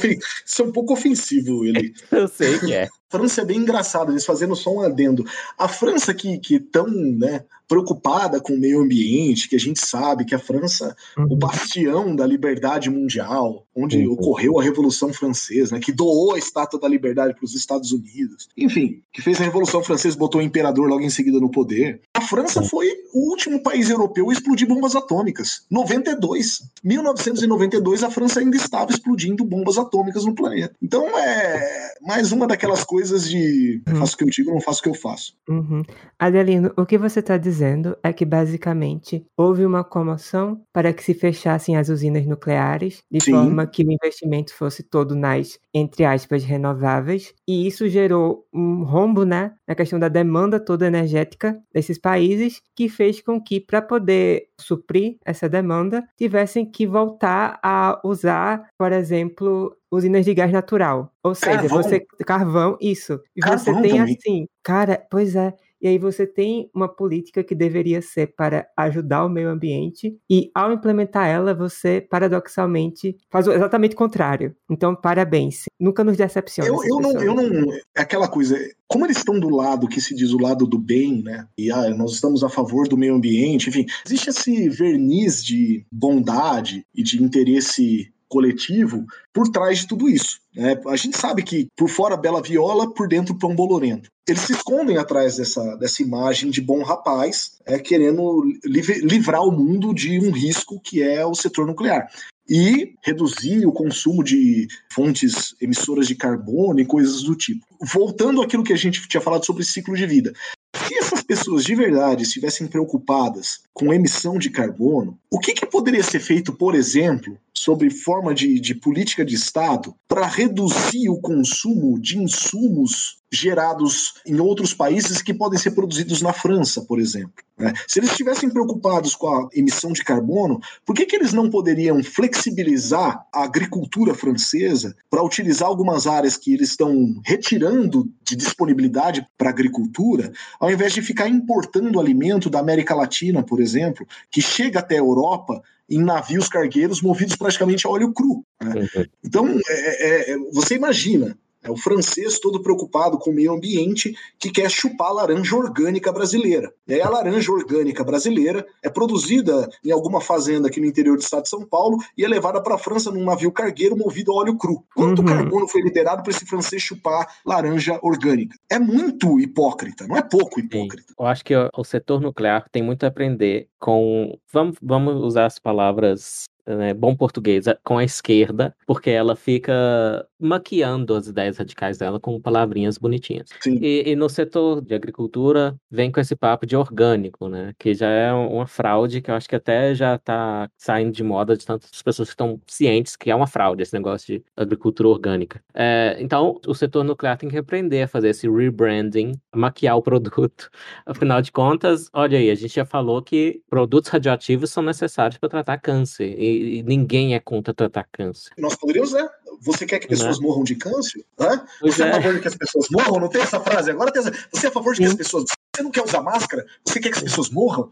isso é um pouco ofensivo, ele. [laughs] Eu sei que é. A França é bem engraçado, eles fazendo só um adendo. A França que, que tão né, preocupada com o meio ambiente, que a gente sabe que a França, uhum. o bastião da liberdade mundial, onde uhum. ocorreu a Revolução Francesa, né, que doou a Estátua da Liberdade para os Estados Unidos, enfim, que fez a Revolução Francesa, botou o imperador logo em seguida no poder. A França foi o último país europeu a explodir bombas atômicas. 92. 1992, a França ainda estava explodindo bombas atômicas no planeta. Então é mais uma daquelas coisas coisas de uhum. faço o que eu digo, não faço o que eu faço. Uhum. Adelino, o que você está dizendo é que basicamente houve uma comoção para que se fechassem as usinas nucleares, de Sim. forma que o investimento fosse todo nas, entre aspas, renováveis, e isso gerou um rombo, né, na questão da demanda toda energética desses países países, que fez com que, para poder suprir essa demanda, tivessem que voltar a usar, por exemplo, usinas de gás natural. Ou seja, carvão. você. Carvão, isso. E carvão você tem também. assim. Cara, pois é. E aí você tem uma política que deveria ser para ajudar o meio ambiente e ao implementar ela, você paradoxalmente faz exatamente o contrário. Então, parabéns. Nunca nos decepciona. Eu, eu não, eu não, é aquela coisa, como eles estão do lado que se diz o lado do bem, né? E ah, nós estamos a favor do meio ambiente, enfim, existe esse verniz de bondade e de interesse coletivo por trás de tudo isso. Né? A gente sabe que por fora bela viola, por dentro pão bolorento. Eles se escondem atrás dessa, dessa imagem de bom rapaz, é, querendo livrar o mundo de um risco que é o setor nuclear e reduzir o consumo de fontes emissoras de carbono e coisas do tipo. Voltando àquilo que a gente tinha falado sobre ciclo de vida. Se essas pessoas de verdade estivessem preocupadas com emissão de carbono, o que, que poderia ser feito, por exemplo, sobre forma de, de política de Estado para reduzir o consumo de insumos gerados em outros países que podem ser produzidos na França, por exemplo. Né? Se eles estivessem preocupados com a emissão de carbono, por que, que eles não poderiam flexibilizar a agricultura francesa para utilizar algumas áreas que eles estão retirando de disponibilidade para a agricultura, ao invés de ficar importando alimento da América Latina, por exemplo, que chega até a Europa em navios cargueiros movidos praticamente a óleo cru. Né? Uhum. Então, é, é, você imagina é o francês todo preocupado com o meio ambiente que quer chupar a laranja orgânica brasileira. E aí a laranja orgânica brasileira é produzida em alguma fazenda aqui no interior do estado de São Paulo e é levada para a França num navio cargueiro movido a óleo cru. Quanto uhum. carbono foi liberado para esse francês chupar laranja orgânica? É muito hipócrita, não é pouco hipócrita. Sim. Eu acho que o setor nuclear tem muito a aprender com. Vamos, vamos usar as palavras né, bom português, com a esquerda, porque ela fica maquiando as ideias radicais dela com palavrinhas bonitinhas. E, e, no setor de agricultura, vem com esse papo de orgânico, né? Que já é uma fraude que eu acho que até já está saindo de moda de tantas pessoas que estão cientes que é uma fraude esse negócio de agricultura orgânica. É, então, o setor nuclear tem que aprender a fazer esse rebranding, maquiar o produto. [laughs] Afinal de contas, olha aí, a gente já falou que produtos radioativos são necessários para tratar câncer. E e, ninguém é contra tratar câncer. Nós poderíamos, né? Você quer que pessoas né? morram de câncer? Hã? Você é. é a favor de que as pessoas morram? Não tem essa frase? Agora tem essa... Você é a favor de que as pessoas. Você não quer usar máscara? Você quer que as pessoas morram?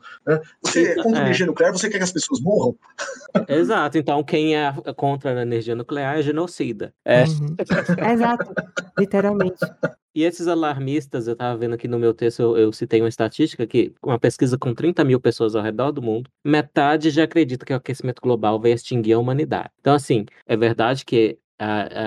Você é contra a energia nuclear? Você quer que as pessoas morram? [laughs] Exato. Então, quem é contra a energia nuclear é genocida. É. Uhum. [laughs] Exato. Literalmente. E esses alarmistas, eu estava vendo aqui no meu texto, eu, eu, citei uma estatística que uma pesquisa com 30 mil pessoas ao redor do mundo, metade já acredita que o aquecimento global vai extinguir a humanidade. Então, assim, é verdade que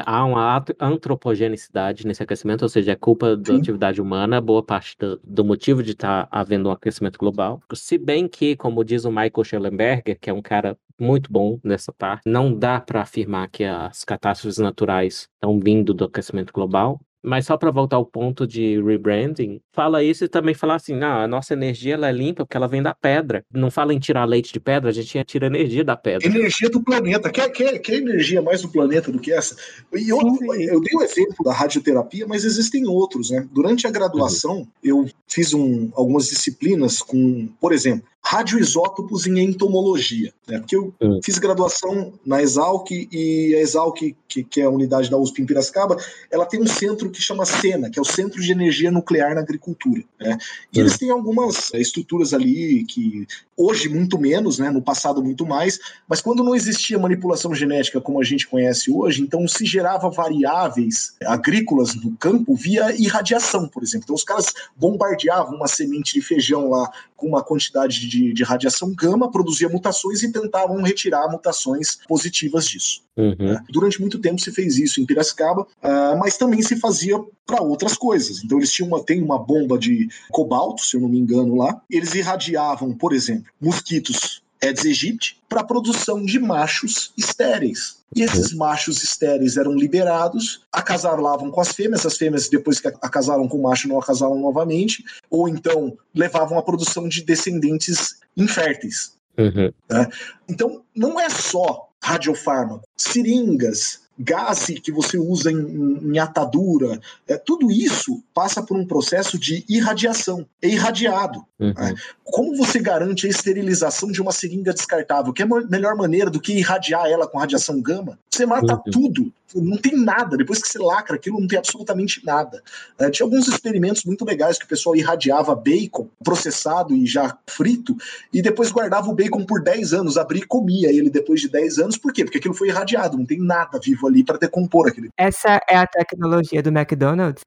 há uma antropogenicidade nesse aquecimento, ou seja, é culpa da Sim. atividade humana, boa parte do, do motivo de estar tá havendo um aquecimento global. Se bem que, como diz o Michael Schellenberger, que é um cara muito bom nessa parte, não dá para afirmar que as catástrofes naturais estão vindo do aquecimento global. Mas só para voltar ao ponto de rebranding, fala isso e também fala assim: não, a nossa energia ela é limpa porque ela vem da pedra. Não fala em tirar leite de pedra, a gente tira energia da pedra. Energia do planeta. Quer, quer, quer energia mais do planeta do que essa? E eu, eu dei o um exemplo da radioterapia, mas existem outros, né? Durante a graduação, uhum. eu fiz um, algumas disciplinas com, por exemplo, radioisótopos em entomologia, né? Porque eu uhum. fiz graduação na Exalc e a Exalc, que, que é a unidade da USP em Piracicaba, ela tem um centro que chama SENA, que é o Centro de Energia Nuclear na Agricultura. Né? E eles têm algumas é, estruturas ali que hoje muito menos, né? No passado muito mais, mas quando não existia manipulação genética como a gente conhece hoje, então se gerava variáveis agrícolas no campo via irradiação, por exemplo. Então os caras bombardeavam uma semente de feijão lá com uma quantidade de, de radiação gama, produzia mutações e tentavam retirar mutações positivas disso. Uhum. Né? Durante muito tempo se fez isso em Piracicaba, uh, mas também se fazia para outras coisas. Então eles tinham uma, tem uma bomba de cobalto, se eu não me engano lá, eles irradiavam, por exemplo, mosquitos Aedes aegypti para a produção de machos estéreis. E esses machos estéreis eram liberados, acasalavam com as fêmeas, as fêmeas, depois que acasalam com o macho, não acasalam novamente, ou então levavam à produção de descendentes inférteis. Uhum. Né? Então, não é só radiofármaco, seringas, gás que você usa em, em, atadura, é, tudo isso passa por um processo de irradiação, é irradiado. Uhum. É. Como você garante a esterilização de uma seringa descartável? Que é a melhor maneira do que irradiar ela com radiação gama? Você mata uhum. tudo não tem nada. Depois que você lacra aquilo, não tem absolutamente nada. É, tinha alguns experimentos muito legais que o pessoal irradiava bacon processado e já frito, e depois guardava o bacon por 10 anos, abria e comia ele depois de 10 anos. Por quê? Porque aquilo foi irradiado, não tem nada vivo ali para decompor aquele. Essa é a tecnologia do McDonald's?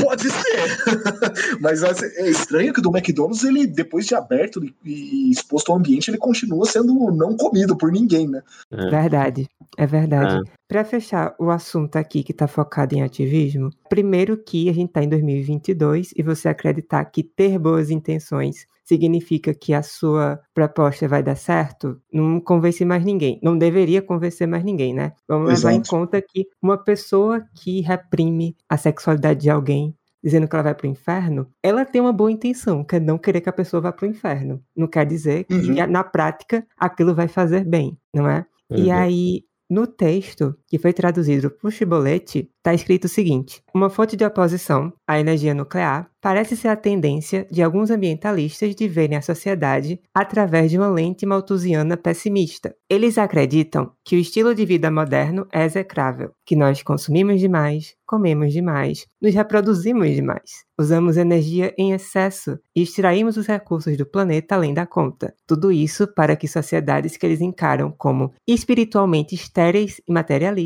Pode ser. [laughs] Mas é estranho que do McDonald's, ele, depois de aberto e exposto ao ambiente, ele continua sendo não comido por ninguém, né? É. Verdade, é verdade. É. Para fechar o assunto aqui que está focado em ativismo, primeiro que a gente está em 2022 e você acreditar que ter boas intenções significa que a sua proposta vai dar certo, não convence mais ninguém. Não deveria convencer mais ninguém, né? Vamos Exato. levar em conta que uma pessoa que reprime a sexualidade de alguém dizendo que ela vai para o inferno, ela tem uma boa intenção, que é não querer que a pessoa vá para o inferno. Não quer dizer que uhum. na prática aquilo vai fazer bem, não é? Uhum. E aí no texto, que foi traduzido por Chibolete, está escrito o seguinte: Uma fonte de oposição à energia nuclear parece ser a tendência de alguns ambientalistas de verem a sociedade através de uma lente malthusiana pessimista. Eles acreditam que o estilo de vida moderno é execrável, que nós consumimos demais, comemos demais, nos reproduzimos demais, usamos energia em excesso e extraímos os recursos do planeta além da conta. Tudo isso para que sociedades que eles encaram como espiritualmente estéreis e materialistas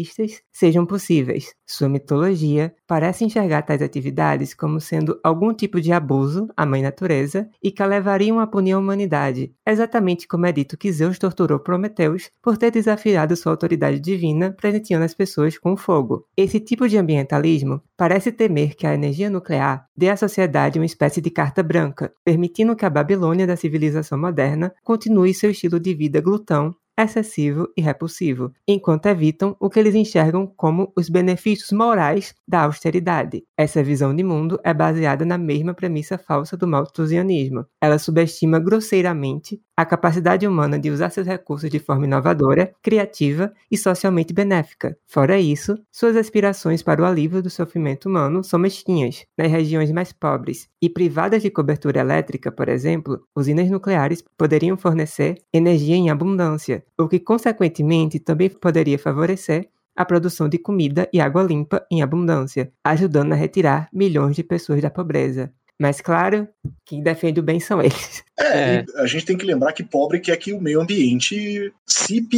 sejam possíveis. Sua mitologia parece enxergar tais atividades como sendo algum tipo de abuso à mãe natureza e que a levariam a punir a humanidade, exatamente como é dito que Zeus torturou Prometeus por ter desafiado sua autoridade divina, presenteando as pessoas com fogo. Esse tipo de ambientalismo parece temer que a energia nuclear dê à sociedade uma espécie de carta branca, permitindo que a Babilônia da civilização moderna continue seu estilo de vida glutão excessivo e repulsivo, enquanto evitam o que eles enxergam como os benefícios morais da austeridade. Essa visão de mundo é baseada na mesma premissa falsa do malthusianismo. Ela subestima grosseiramente a capacidade humana de usar seus recursos de forma inovadora, criativa e socialmente benéfica. Fora isso, suas aspirações para o alívio do sofrimento humano são mesquinhas. Nas regiões mais pobres e privadas de cobertura elétrica, por exemplo, usinas nucleares poderiam fornecer energia em abundância, o que consequentemente também poderia favorecer a produção de comida e água limpa em abundância, ajudando a retirar milhões de pessoas da pobreza. Mas claro, quem defende o bem são eles. É, é. a gente tem que lembrar que pobre quer que o meio ambiente se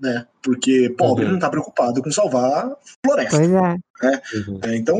né? Porque pobre uhum. não está preocupado com salvar floresta. Pois é. Né? Uhum. é. Então,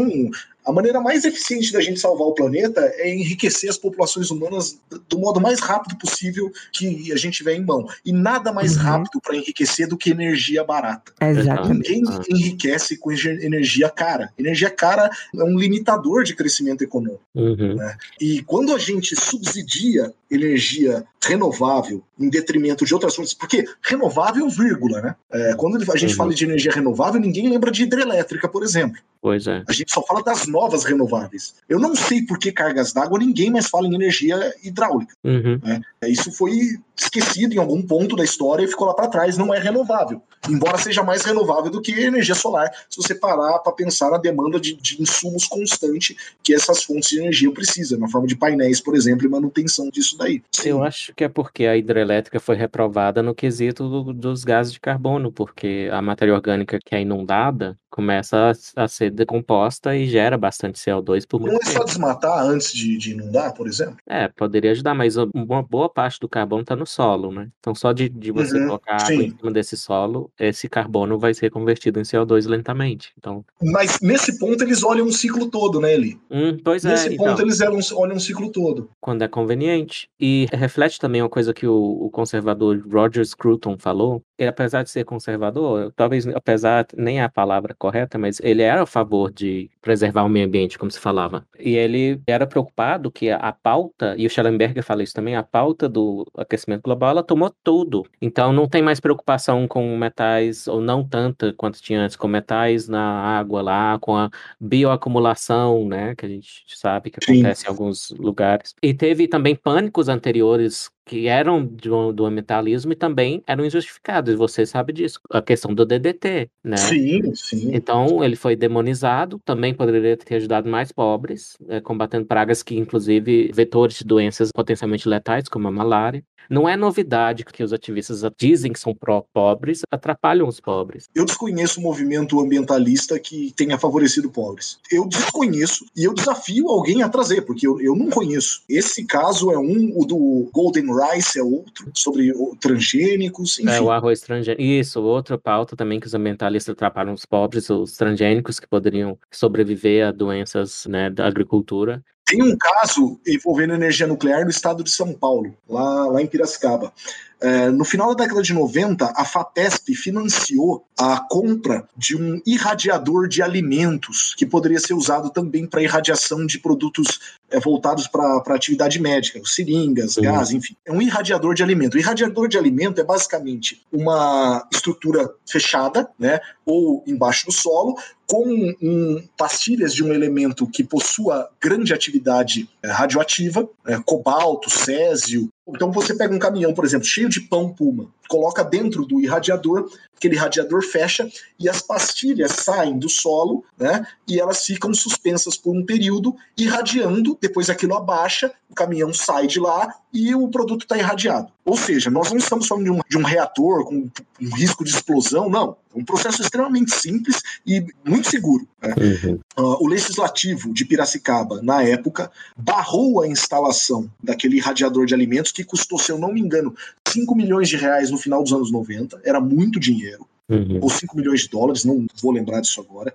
a maneira mais eficiente da gente salvar o planeta é enriquecer as populações humanas do modo mais rápido possível que a gente tiver em mão. E nada mais uhum. rápido para enriquecer do que energia barata. Exatamente. Ninguém ah. enriquece com energia cara. Energia cara é um limitador de crescimento econômico. Uhum. Né? E quando a gente subsidia energia renovável em detrimento de outras fontes, porque renovável, vírgula, né? É, quando a gente uhum. fala de energia renovável, ninguém lembra de hidrelétrica, por exemplo. Pois é. A gente só fala das novas renováveis. Eu não sei por que cargas d'água ninguém mais fala em energia hidráulica. Uhum. Né? Isso foi esquecido em algum ponto da história e ficou lá para trás. Não é renovável, embora seja mais renovável do que energia solar. Se você parar para pensar na demanda de, de, insumos constante que essas fontes de energia precisam, na forma de painéis, por exemplo, e manutenção disso daí. Sim. Eu acho que é porque a hidrelétrica foi reprovada no quesito do, dos gases de carbono, porque a matéria orgânica que é inundada começa a, a, ser decomposta e gera bastante CO2 por muito Não é só desmatar antes de, de, inundar, por exemplo? É, poderia ajudar, mas uma boa parte do carbono está no solo, né? Então só de, de você uhum, colocar água em cima desse solo, esse carbono vai ser convertido em CO2 lentamente. Então... Mas nesse ponto eles olham um ciclo todo, né, Eli? Hum, pois nesse é. Nesse ponto então, eles olham, olham um ciclo todo. Quando é conveniente. E reflete também uma coisa que o, o conservador Roger Scruton falou, ele, apesar de ser conservador, talvez apesar nem a palavra correta, mas ele era a favor de preservar o meio ambiente, como se falava. E ele era preocupado que a pauta, e o Schellenberger fala isso também, a pauta do aquecimento global, ela tomou tudo. Então não tem mais preocupação com metais, ou não tanta quanto tinha antes, com metais na água lá, com a bioacumulação, né, que a gente sabe que acontece Sim. em alguns lugares. E teve também pânicos anteriores que eram do, do ambientalismo e também eram injustificados. Você sabe disso. A questão do DDT, né? Sim, sim. Então ele foi demonizado. Também poderia ter ajudado mais pobres, é, combatendo pragas que, inclusive, vetores de doenças potencialmente letais, como a malária. Não é novidade que os ativistas dizem que são pró-pobres, atrapalham os pobres. Eu desconheço o movimento ambientalista que tenha favorecido pobres. Eu desconheço e eu desafio alguém a trazer, porque eu, eu não conheço. Esse caso é um, o do Golden Rice é outro, sobre transgênicos, enfim. É, o arroz transgênico. Isso, outra pauta também que os ambientalistas atrapalham os pobres, os transgênicos que poderiam sobreviver a doenças né, da agricultura. Tem um caso envolvendo energia nuclear no estado de São Paulo, lá, lá em Piracicaba. É, no final da década de 90, a FAPESP financiou a compra de um irradiador de alimentos que poderia ser usado também para irradiação de produtos é, voltados para atividade médica, seringas, uhum. gás, enfim. É um irradiador de alimento. O irradiador de alimento é basicamente uma estrutura fechada, né, ou embaixo do solo, com um, pastilhas de um elemento que possua grande atividade é, radioativa, é, cobalto, césio, então você pega um caminhão, por exemplo, cheio de pão puma, coloca dentro do irradiador, aquele radiador fecha e as pastilhas saem do solo, né? E elas ficam suspensas por um período, irradiando, depois aquilo abaixa, o caminhão sai de lá e o produto está irradiado. Ou seja, nós não estamos falando de um, de um reator com um risco de explosão, não. É um processo extremamente simples e muito seguro. Né? Uhum. Uh, o legislativo de Piracicaba, na época, barrou a instalação daquele irradiador de alimentos que custou, se eu não me engano, 5 milhões de reais no final dos anos 90, era muito dinheiro. Uhum. Ou 5 milhões de dólares, não vou lembrar disso agora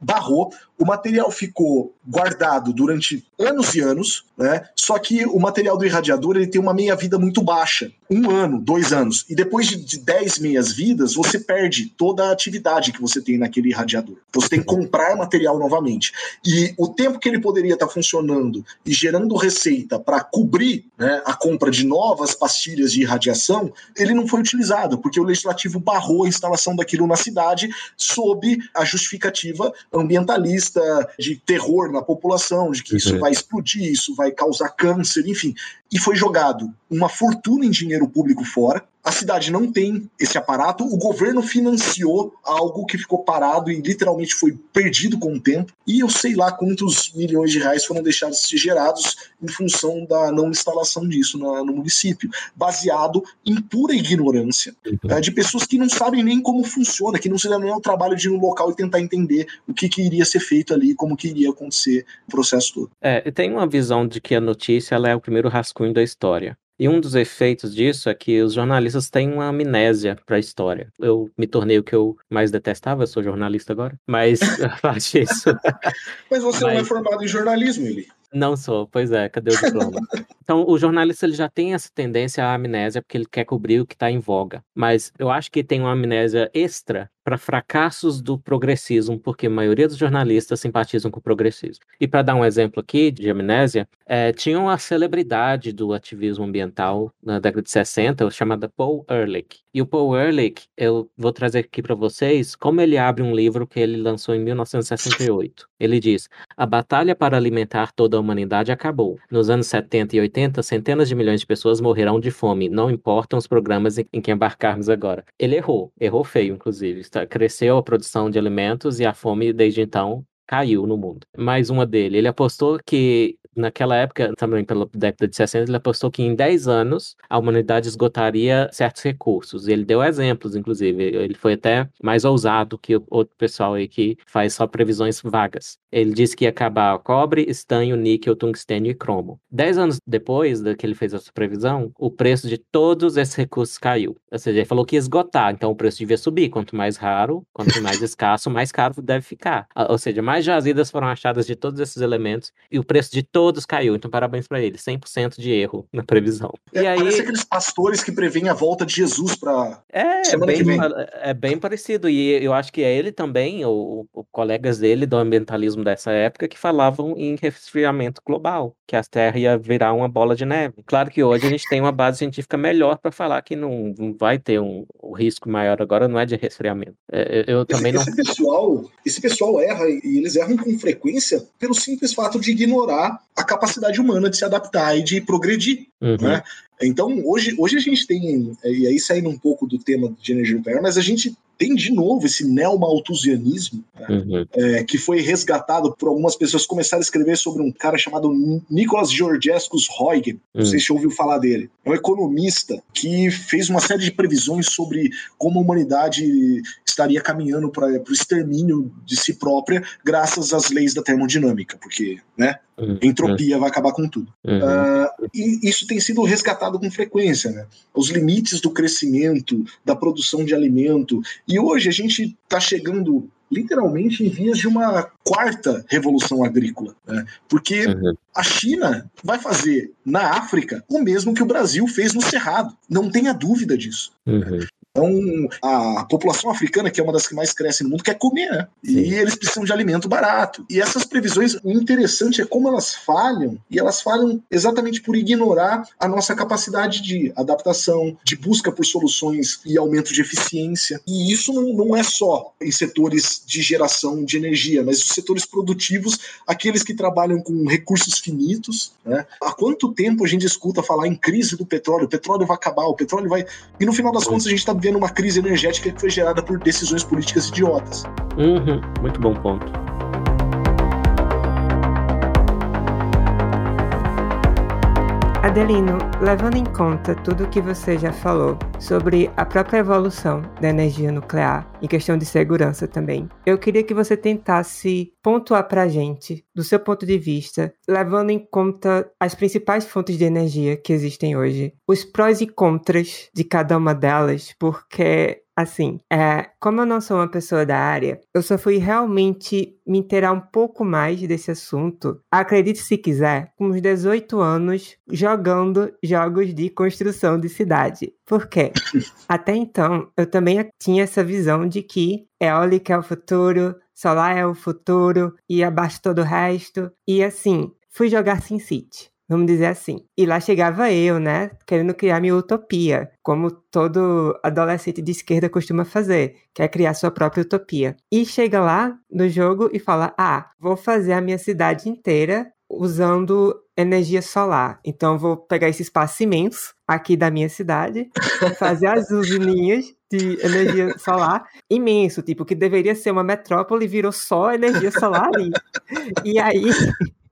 barrou, o material ficou guardado durante anos e anos, né? Só que o material do irradiador ele tem uma meia-vida muito baixa, um ano, dois anos, e depois de, de dez meias-vidas você perde toda a atividade que você tem naquele irradiador. Você tem que comprar material novamente e o tempo que ele poderia estar funcionando e gerando receita para cobrir né, a compra de novas pastilhas de irradiação, ele não foi utilizado porque o legislativo barrou a instalação daquilo na cidade sob a justificativa ambientalista, de terror na população, de que isso vai explodir, isso vai causar câncer, enfim. E foi jogado uma fortuna em dinheiro público fora, a cidade não tem esse aparato, o governo financiou algo que ficou parado e literalmente foi perdido com o tempo, e eu sei lá quantos milhões de reais foram deixados de gerados em função da não instalação disso no, no município, baseado em pura ignorância é, de pessoas que não sabem nem como funciona, que não se dão nem o trabalho de ir no local e tentar entender o que, que iria ser feito ali, como que iria acontecer o processo todo. É, tem uma visão de que a notícia é o primeiro rascunho da história. E um dos efeitos disso é que os jornalistas têm uma amnésia para a história. Eu me tornei o que eu mais detestava, eu sou jornalista agora, mas [laughs] faz isso. mas você mas... não é formado em jornalismo, ele. Não sou, pois é, cadê o diploma? [laughs] então, o jornalista ele já tem essa tendência à amnésia porque ele quer cobrir o que está em voga. Mas eu acho que tem uma amnésia extra para fracassos do progressismo, porque a maioria dos jornalistas simpatizam com o progressismo. E para dar um exemplo aqui de amnésia, é, tinha uma celebridade do ativismo ambiental na década de 60, chamada Paul Ehrlich. E o Paul Ehrlich, eu vou trazer aqui para vocês como ele abre um livro que ele lançou em 1968. Ele diz: A batalha para alimentar toda a humanidade acabou. Nos anos 70 e 80, centenas de milhões de pessoas morrerão de fome, não importam os programas em que embarcarmos agora. Ele errou, errou feio, inclusive cresceu a produção de alimentos e a fome desde então caiu no mundo. Mais uma dele, ele apostou que naquela época, também pela década de 60, ele apostou que em 10 anos a humanidade esgotaria certos recursos. Ele deu exemplos, inclusive. Ele foi até mais ousado que o outro pessoal aí que faz só previsões vagas. Ele disse que ia acabar cobre, estanho, níquel, tungstênio e cromo. Dez anos depois da que ele fez essa previsão, o preço de todos esses recursos caiu. Ou seja, ele falou que ia esgotar, então o preço devia subir. Quanto mais raro, quanto mais [laughs] escasso, mais caro deve ficar. Ou seja, mais jazidas foram achadas de todos esses elementos e o preço de todos caiu. Então, parabéns para ele. 100% de erro na previsão. É, e aí... Parece aqueles pastores que preveem a volta de Jesus para é, semana bem. É bem parecido. E eu acho que é ele também, ou, ou colegas dele do ambientalismo dessa época, que falavam em resfriamento global, que a Terra ia virar uma bola de neve. Claro que hoje a gente tem uma base científica melhor para falar que não, não, vai ter um, um, risco maior agora, não é de resfriamento. É, eu também esse, não. Esse pessoal, esse pessoal erra e eles erram com frequência pelo simples fato de ignorar a capacidade humana de se adaptar e de progredir. Uhum. Né? Então, hoje, hoje a gente tem, e aí saindo um pouco do tema de energia nuclear, mas a gente tem de novo esse neomalthusianismo, né, uhum. é, que foi resgatado por algumas pessoas que começaram a escrever sobre um cara chamado Nicolas Georgescus Huygens. Uhum. Não sei se ouviu falar dele. É um economista que fez uma série de previsões sobre como a humanidade estaria caminhando para o extermínio de si própria graças às leis da termodinâmica, porque né, uhum. entropia vai acabar com tudo. Uh, e isso tem sido resgatado com frequência. Né? Os limites do crescimento, da produção de alimento e hoje a gente está chegando literalmente em vias de uma quarta revolução agrícola, né? porque uhum. a China vai fazer na África o mesmo que o Brasil fez no Cerrado, não tenha dúvida disso. Uhum. Então, a população africana, que é uma das que mais cresce no mundo, quer comer, né? E eles precisam de alimento barato. E essas previsões, o interessante é como elas falham, e elas falham exatamente por ignorar a nossa capacidade de adaptação, de busca por soluções e aumento de eficiência. E isso não, não é só em setores de geração de energia, mas os setores produtivos, aqueles que trabalham com recursos finitos. Né? Há quanto tempo a gente escuta falar em crise do petróleo? O petróleo vai acabar, o petróleo vai. E no final das contas a gente está vendo uma crise energética que foi gerada por decisões políticas idiotas. Uhum, muito bom ponto. Adelino, levando em conta tudo o que você já falou sobre a própria evolução da energia nuclear e questão de segurança também, eu queria que você tentasse pontuar para a gente, do seu ponto de vista, levando em conta as principais fontes de energia que existem hoje, os prós e contras de cada uma delas, porque Assim, é, como eu não sou uma pessoa da área, eu só fui realmente me inteirar um pouco mais desse assunto, acredite se quiser, com uns 18 anos jogando jogos de construção de cidade. Por quê? [laughs] Até então, eu também tinha essa visão de que eólica é o futuro, solar é o futuro, e abaixo todo o resto. E assim, fui jogar SimCity vamos dizer assim. E lá chegava eu, né, querendo criar minha utopia, como todo adolescente de esquerda costuma fazer, que é criar sua própria utopia. E chega lá no jogo e fala: "Ah, vou fazer a minha cidade inteira usando energia solar. Então vou pegar esse espaço imenso aqui da minha cidade, fazer as usininhas de energia solar imenso, tipo que deveria ser uma metrópole virou só energia solar ali. E aí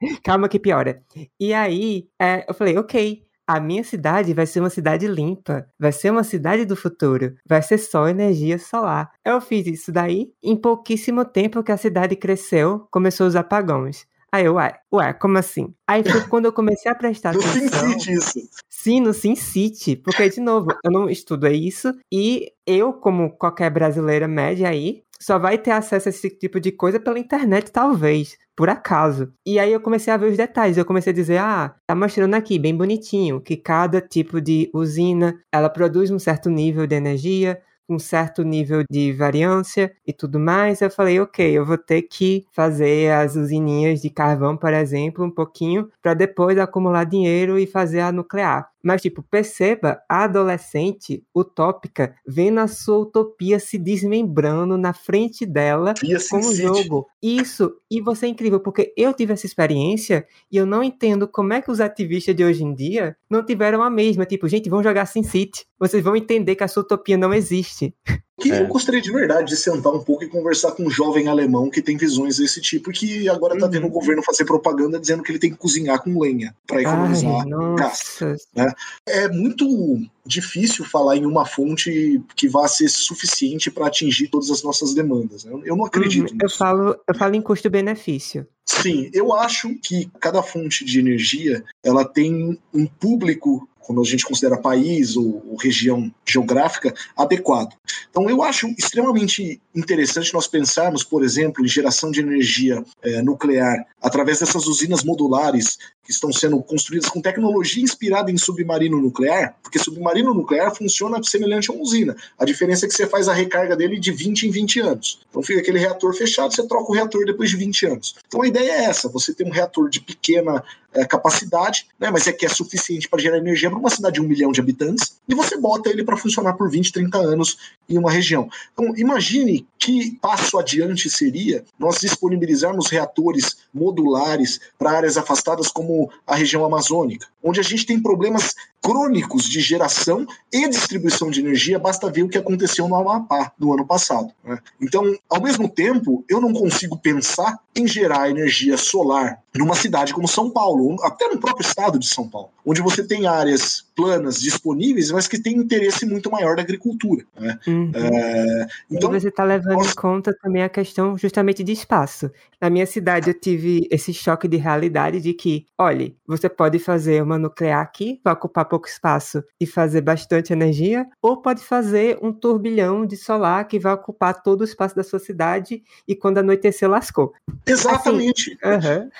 [laughs] Calma que piora. E aí, é, eu falei, ok, a minha cidade vai ser uma cidade limpa, vai ser uma cidade do futuro, vai ser só energia solar. Eu fiz isso daí, em pouquíssimo tempo que a cidade cresceu, começou os apagões. Aí eu, ué, ué, como assim? Aí foi quando eu comecei a prestar [laughs] atenção. No SimCity isso. Sim, no SimCity, porque, de novo, eu não estudo isso, e eu, como qualquer brasileira média aí, só vai ter acesso a esse tipo de coisa pela internet, talvez por acaso. E aí eu comecei a ver os detalhes, eu comecei a dizer, ah, tá mostrando aqui bem bonitinho que cada tipo de usina, ela produz um certo nível de energia, um certo nível de variância e tudo mais, eu falei, ok, eu vou ter que fazer as usininhas de carvão, por exemplo, um pouquinho, para depois acumular dinheiro e fazer a nuclear. Mas, tipo, perceba a adolescente utópica vendo a sua utopia se desmembrando na frente dela com o jogo. Isso, e você é incrível, porque eu tive essa experiência e eu não entendo como é que os ativistas de hoje em dia não tiveram a mesma. Tipo, gente, vão jogar SimCity. Vocês vão entender que a sua utopia não existe. [laughs] Que é. eu gostaria de verdade de sentar um pouco e conversar com um jovem alemão que tem visões desse tipo e que agora está vendo o uhum. governo fazer propaganda dizendo que ele tem que cozinhar com lenha para economizar Ai, gás. Né? É muito difícil falar em uma fonte que vá ser suficiente para atingir todas as nossas demandas. Né? Eu não acredito. Uhum. Eu falo, eu falo em custo-benefício. Sim, eu acho que cada fonte de energia ela tem um público quando a gente considera país ou, ou, região geográfica, adequado. Então, eu acho extremamente interessante nós pensarmos, por exemplo, em geração de energia é, nuclear através dessas usinas modulares que estão sendo construídas com tecnologia inspirada em submarino nuclear, porque submarino nuclear funciona semelhante a uma usina. A diferença é que você faz a recarga dele de 20 em 20 anos. Então fica aquele reator fechado, você troca o reator depois de 20 anos. Então a ideia é essa: você tem um reator de pequena é, capacidade, né, mas é que é suficiente para gerar energia para uma cidade de um milhão de habitantes, e você bota ele para funcionar por 20, 30 anos em uma região. Então, imagine que passo adiante seria nós disponibilizarmos reatores modulares para áreas afastadas como a região amazônica, onde a gente tem problemas crônicos de geração e distribuição de energia, basta ver o que aconteceu no Amapá no ano passado. Né? Então, ao mesmo tempo, eu não consigo pensar em gerar energia solar numa cidade como São Paulo, até no próprio estado de São Paulo, onde você tem áreas planas disponíveis, mas que tem interesse muito maior da agricultura. Né? Uhum. É, então, e você está levando nós... em conta também a questão justamente de espaço. Na minha cidade, eu tive esse choque de realidade de que, olha, você pode fazer uma nuclear aqui, vai ocupar pouco espaço e fazer bastante energia, ou pode fazer um turbilhão de solar que vai ocupar todo o espaço da sua cidade e quando anoitecer, lascou. Exatamente. Assim, uhum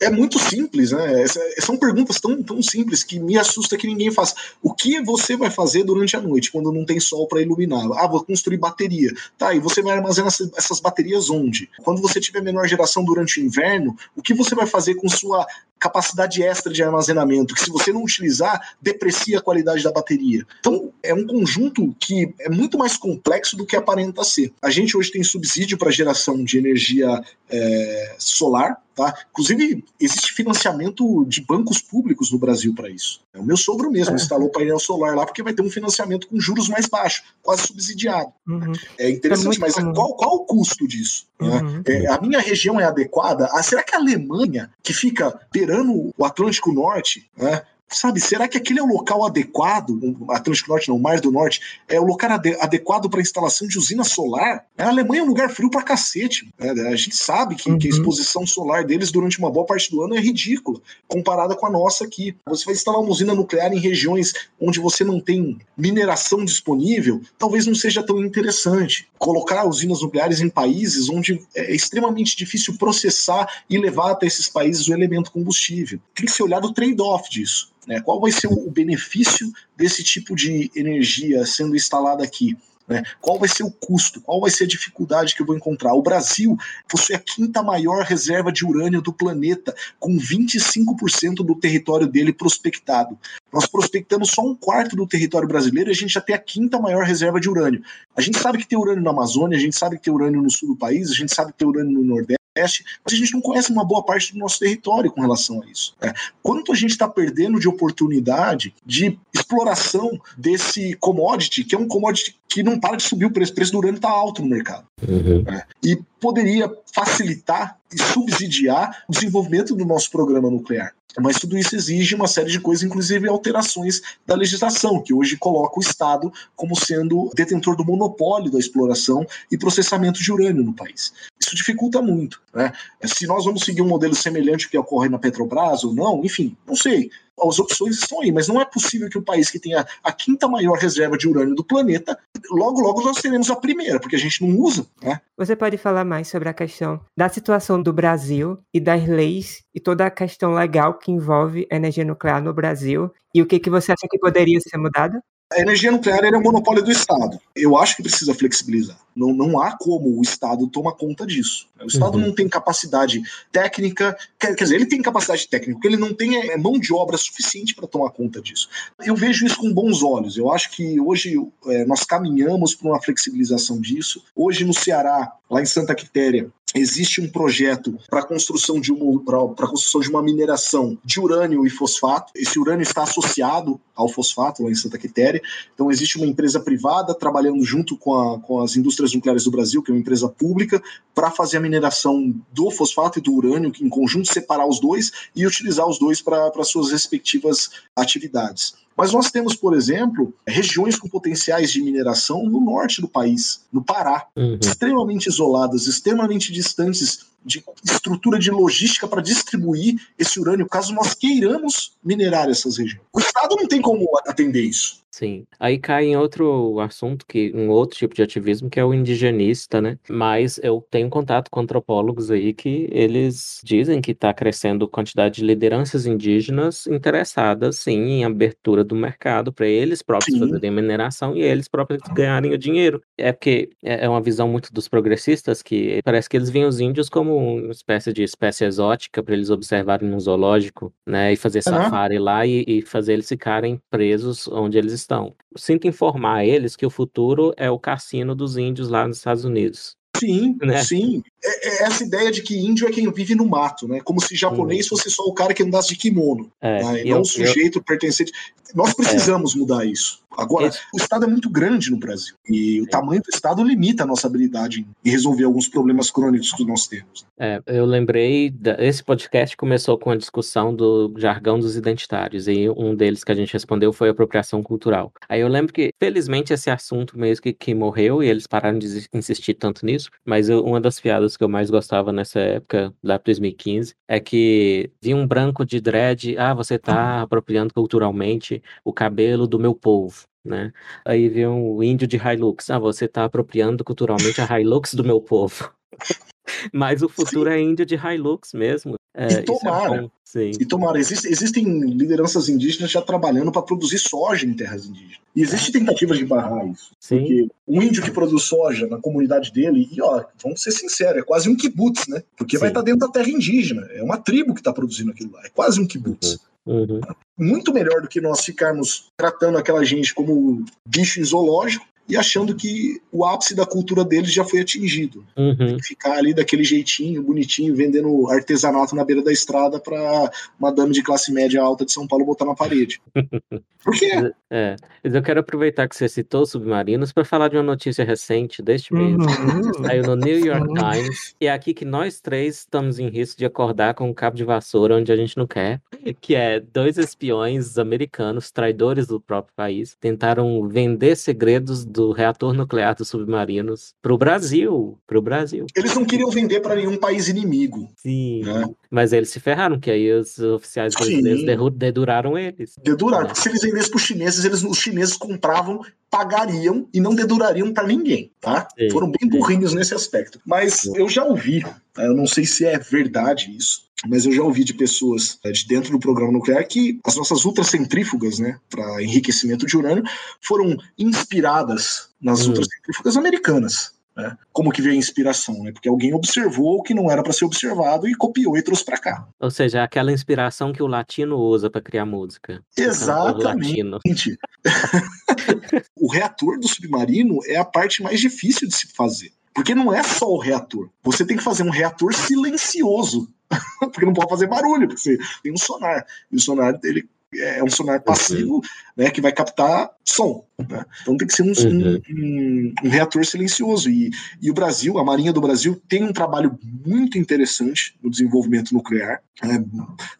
é muito simples, né? São perguntas tão, tão simples que me assusta que ninguém faz. O que você vai fazer durante a noite, quando não tem sol para iluminar? Ah, vou construir bateria. Tá, e você vai armazenar essas baterias onde? Quando você tiver menor geração durante o inverno, o que você vai fazer com sua capacidade extra de armazenamento, que se você não utilizar, deprecia a qualidade da bateria. Então, é um conjunto que é muito mais complexo do que aparenta ser. A gente hoje tem subsídio para geração de energia é, solar, Tá? Inclusive, existe financiamento de bancos públicos no Brasil para isso. O meu sogro mesmo é. instalou painel solar lá porque vai ter um financiamento com juros mais baixos, quase subsidiado. Uhum. É interessante, é mas qual, qual o custo disso? Né? Uhum. É, a minha região é adequada? Ah, será que a Alemanha, que fica beirando o Atlântico Norte, né, Sabe, será que aquele é o local adequado, o Atlântico Norte não, o Mar do Norte, é o local ade adequado para instalação de usina solar? A Alemanha é um lugar frio para cacete. Né? A gente sabe que, uhum. que, a uhum. exposição solar deles durante uma boa parte do ano é ridícula, comparada com a nossa aqui. Você vai instalar uma usina nuclear em regiões onde você não tem mineração disponível, talvez não seja tão interessante. Colocar usinas nucleares em países onde é extremamente difícil processar e levar até esses países o elemento combustível. Tem que ser olhado o trade-off disso. Né? Qual vai ser o benefício desse tipo de energia sendo instalada aqui? Né? Qual vai ser o custo? Qual vai ser a dificuldade que eu vou encontrar? O Brasil possui a quinta maior reserva de urânio do planeta, com 25% do território dele prospectado. Nós prospectamos só um quarto do território brasileiro e a gente já tem a quinta maior reserva de urânio. A gente sabe que tem urânio na Amazônia, a gente sabe que tem urânio no sul do país, a gente sabe que tem urânio no Nordeste mas a gente não conhece uma boa parte do nosso território com relação a isso. É. Quanto a gente está perdendo de oportunidade de exploração desse commodity, que é um commodity que não para de subir o preço, o preço do urânio está alto no mercado. Uhum. É. E poderia facilitar e subsidiar o desenvolvimento do nosso programa nuclear. Mas tudo isso exige uma série de coisas, inclusive alterações da legislação, que hoje coloca o Estado como sendo detentor do monopólio da exploração e processamento de urânio no país. Isso dificulta muito. Né? Se nós vamos seguir um modelo semelhante ao que ocorre na Petrobras ou não, enfim, não sei as opções estão aí, mas não é possível que o país que tenha a quinta maior reserva de urânio do planeta, logo, logo nós teremos a primeira, porque a gente não usa. Né? Você pode falar mais sobre a questão da situação do Brasil e das leis e toda a questão legal que envolve a energia nuclear no Brasil e o que, que você acha que poderia ser mudado? A energia nuclear é um monopólio do Estado. Eu acho que precisa flexibilizar. Não, não há como o Estado tomar conta disso. O Estado uhum. não tem capacidade técnica, quer, quer, dizer, ele tem capacidade técnica, o que ele não tem é, mão de obra suficiente para tomar conta disso. Eu vejo isso com bons olhos. Eu acho que hoje é, nós caminhamos para uma flexibilização disso. Hoje no Ceará, lá em Santa Quitéria, existe um projeto para construção de uma construção de uma mineração de urânio e fosfato. Esse urânio está associado ao fosfato lá em Santa Quitéria. Então existe uma empresa privada trabalhando junto com, a, com as indústrias nucleares do Brasil, que é uma empresa pública, para fazer a mineração do fosfato e do urânio, em conjunto separar os dois e utilizar os dois para suas respectivas atividades. Mas nós temos, por exemplo, regiões com potenciais de mineração no norte do país, no Pará, uhum. extremamente isoladas, extremamente distantes de estrutura de logística para distribuir esse urânio, caso nós queiramos minerar essas regiões. O Estado não tem como atender isso. Sim. Aí cai em outro assunto, que um outro tipo de ativismo, que é o indigenista, né? Mas eu tenho contato com antropólogos aí que eles dizem que está crescendo quantidade de lideranças indígenas interessadas, sim, em abertura do mercado para eles próprios sim. fazerem mineração e eles próprios ganharem o dinheiro. É porque é, é uma visão muito dos progressistas que parece que eles veem os índios como uma espécie de espécie exótica para eles observarem no zoológico, né? E fazer safari lá e, e fazer eles ficarem presos onde eles estão. Sinto informar eles que o futuro é o cassino dos índios lá nos Estados Unidos. Sim, [laughs] né? sim. É, é, essa ideia de que índio é quem vive no mato, né? Como se japonês hum. fosse só o cara que andasse de kimono, é, né? e não o sujeito eu... pertencente. Nós precisamos é. mudar isso. Agora, Esse... o Estado é muito grande no Brasil e o é. tamanho do Estado limita a nossa habilidade em resolver alguns problemas crônicos que nós temos. É, eu lembrei, da... esse podcast começou com a discussão do jargão dos identitários e um deles que a gente respondeu foi apropriação cultural. Aí eu lembro que, felizmente, esse assunto mesmo que, que morreu e eles pararam de insistir tanto nisso, mas eu, uma das piadas que eu mais gostava nessa época, lá para 2015, é que vi um branco de dread, ah, você tá apropriando culturalmente o cabelo do meu povo. Né? Aí vi um índio de Hilux, ah, você tá apropriando culturalmente a Hilux do meu povo. [laughs] [laughs] Mas o futuro é índio de Hilux mesmo. É, e é tomara. É e tomara. Existe, existem lideranças indígenas já trabalhando para produzir soja em terras indígenas. E existe tentativas de barrar isso. Sim. Porque um índio que produz soja na comunidade dele, e ó, vamos ser sinceros, é quase um kibutz, né? Porque Sim. vai estar tá dentro da terra indígena. É uma tribo que está produzindo aquilo lá. É quase um kibutz. Uhum. Uhum. Muito melhor do que nós ficarmos tratando aquela gente como bicho zoológico e achando que o ápice da cultura deles já foi atingido. Uhum. Ficar ali daquele jeitinho, bonitinho, vendendo artesanato na beira da estrada para uma dama de classe média alta de São Paulo botar na parede. [laughs] Por quê? É, eu quero aproveitar que você citou submarinos para falar de uma notícia recente deste mês. Uhum. Saiu no New York uhum. Times. E é aqui que nós três estamos em risco de acordar com um cabo de vassoura onde a gente não quer. Que é dois espiões americanos, traidores do próprio país, tentaram vender segredos do reator nuclear dos submarinos para o Brasil, para o Brasil. Eles não queriam vender para nenhum país inimigo. Sim. Né? Mas eles se ferraram, que aí os oficiais brasileiros deduraram eles. Deduraram, porque se eles vendessem para os chineses, eles, os chineses compravam, pagariam e não dedurariam para ninguém, tá? Sim, Foram bem burrinhos sim. nesse aspecto. Mas eu já ouvi, tá? eu não sei se é verdade isso, mas eu já ouvi de pessoas é, de dentro do programa nuclear que as nossas ultracentrífugas, né, para enriquecimento de urânio, foram inspiradas nas hum. ultracentrífugas americanas. Né? Como que veio a inspiração? Né? Porque alguém observou o que não era para ser observado e copiou e trouxe para cá. Ou seja, aquela inspiração que o latino usa para criar música. Exatamente. [laughs] o reator do submarino é a parte mais difícil de se fazer. Porque não é só o reator. Você tem que fazer um reator silencioso. [laughs] porque não pode fazer barulho, porque você tem um sonar. E o sonar ele é um sonar passivo, uhum. né, que vai captar som. Né? Então tem que ser um, uhum. um, um, reator silencioso. E, e o Brasil, a Marinha do Brasil, tem um trabalho muito interessante no desenvolvimento nuclear. Né?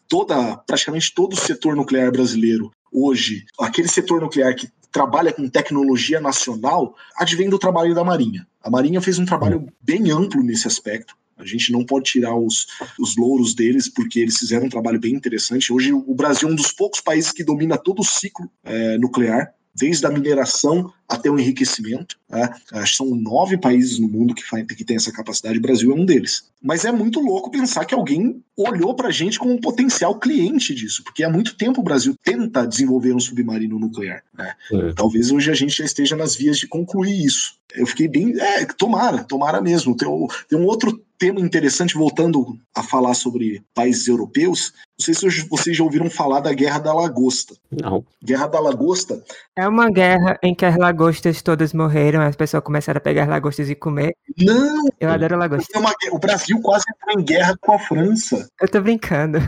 Toda, praticamente todo o setor nuclear brasileiro hoje, aquele setor nuclear que trabalha com tecnologia nacional, advém do trabalho da Marinha. A Marinha fez um trabalho bem amplo nesse aspecto. A gente não pode tirar os, os louros deles, porque eles fizeram um trabalho bem interessante. Hoje, o Brasil é um dos poucos países que domina todo o ciclo é, nuclear desde a mineração até o enriquecimento. Né? São nove países no mundo que, faz, que tem essa capacidade, o Brasil é um deles. Mas é muito louco pensar que alguém olhou para a gente como um potencial cliente disso, porque há muito tempo o Brasil tenta desenvolver um submarino nuclear. Né? É. Talvez hoje a gente já esteja nas vias de concluir isso. Eu fiquei bem. É, tomara, tomara mesmo. Tem, tem um outro tema interessante, voltando a falar sobre países europeus, não sei se vocês já ouviram falar da Guerra da Lagosta. Não. Guerra da Lagosta. É uma guerra em que as lagostas todas morreram, as pessoas começaram a pegar lagostas e comer. Não! Eu adoro lagosta. É uma, o Brasil quase entrou em guerra com a França. Eu tô brincando.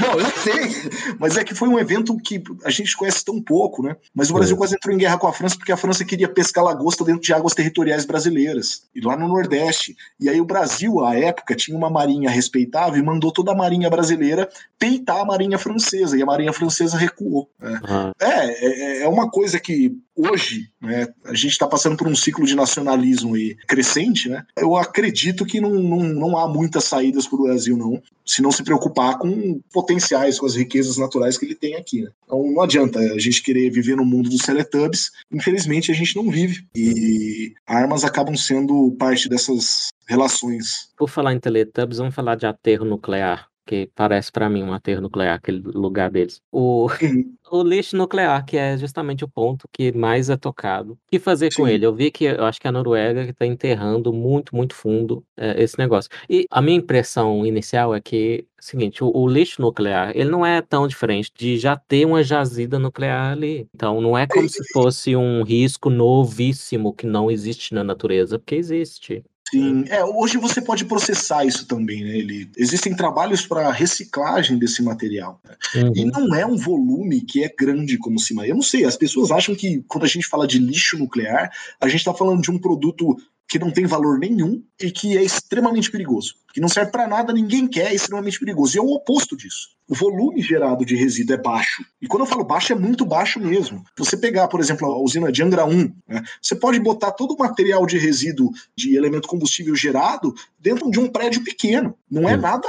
Não, eu sei, mas é que foi um evento que a gente conhece tão pouco, né? Mas o Brasil é. quase entrou em guerra com a França porque a França queria pescar lagosta dentro de águas territoriais brasileiras, e lá no Nordeste. E aí o Brasil, à época, tinha uma marinha respeitável e mandou toda a marinha brasileira peitar a marinha francesa, e a marinha francesa recuou. Né? Uhum. É, é, é uma coisa que hoje, né, a gente está passando por um ciclo de nacionalismo aí crescente, né? Eu acredito que não, não, não há muitas saídas para o Brasil, não, se não se preocupar com potenciais, com as riquezas naturais que ele tem aqui. Né? Então não adianta a gente querer viver no mundo dos Teletubbies, infelizmente a gente não vive. E armas acabam sendo parte dessas relações. Por falar em Teletubbies, vamos falar de aterro nuclear. Que parece para mim um aterro nuclear, aquele lugar deles. O, [laughs] o lixo nuclear, que é justamente o ponto que mais é tocado. O que fazer Sim. com ele? Eu vi que eu acho que a Noruega está enterrando muito, muito fundo é, esse negócio. E a minha impressão inicial é que, seguinte, o, o, lixo nuclear, ele não é tão diferente de já ter uma jazida nuclear ali. Então, não é como se fosse um risco novíssimo que não existe na natureza, porque existe. Sim, é, hoje você pode processar isso também, né? Ele, existem trabalhos para reciclagem desse material. Né? Uhum. E não é um volume que é grande como se. Eu não sei, as pessoas acham que quando a gente fala de lixo nuclear, a gente está falando de um produto que não tem valor nenhum e que é extremamente perigoso. Que não serve para nada, ninguém quer, é extremamente perigoso. E é o oposto disso. O volume gerado de resíduo é baixo. E quando eu falo baixo, é muito baixo mesmo. Você pegar, por exemplo, a usina de Angra 1, né, você pode botar todo o material de resíduo de elemento combustível gerado dentro de um prédio pequeno. Não é nada.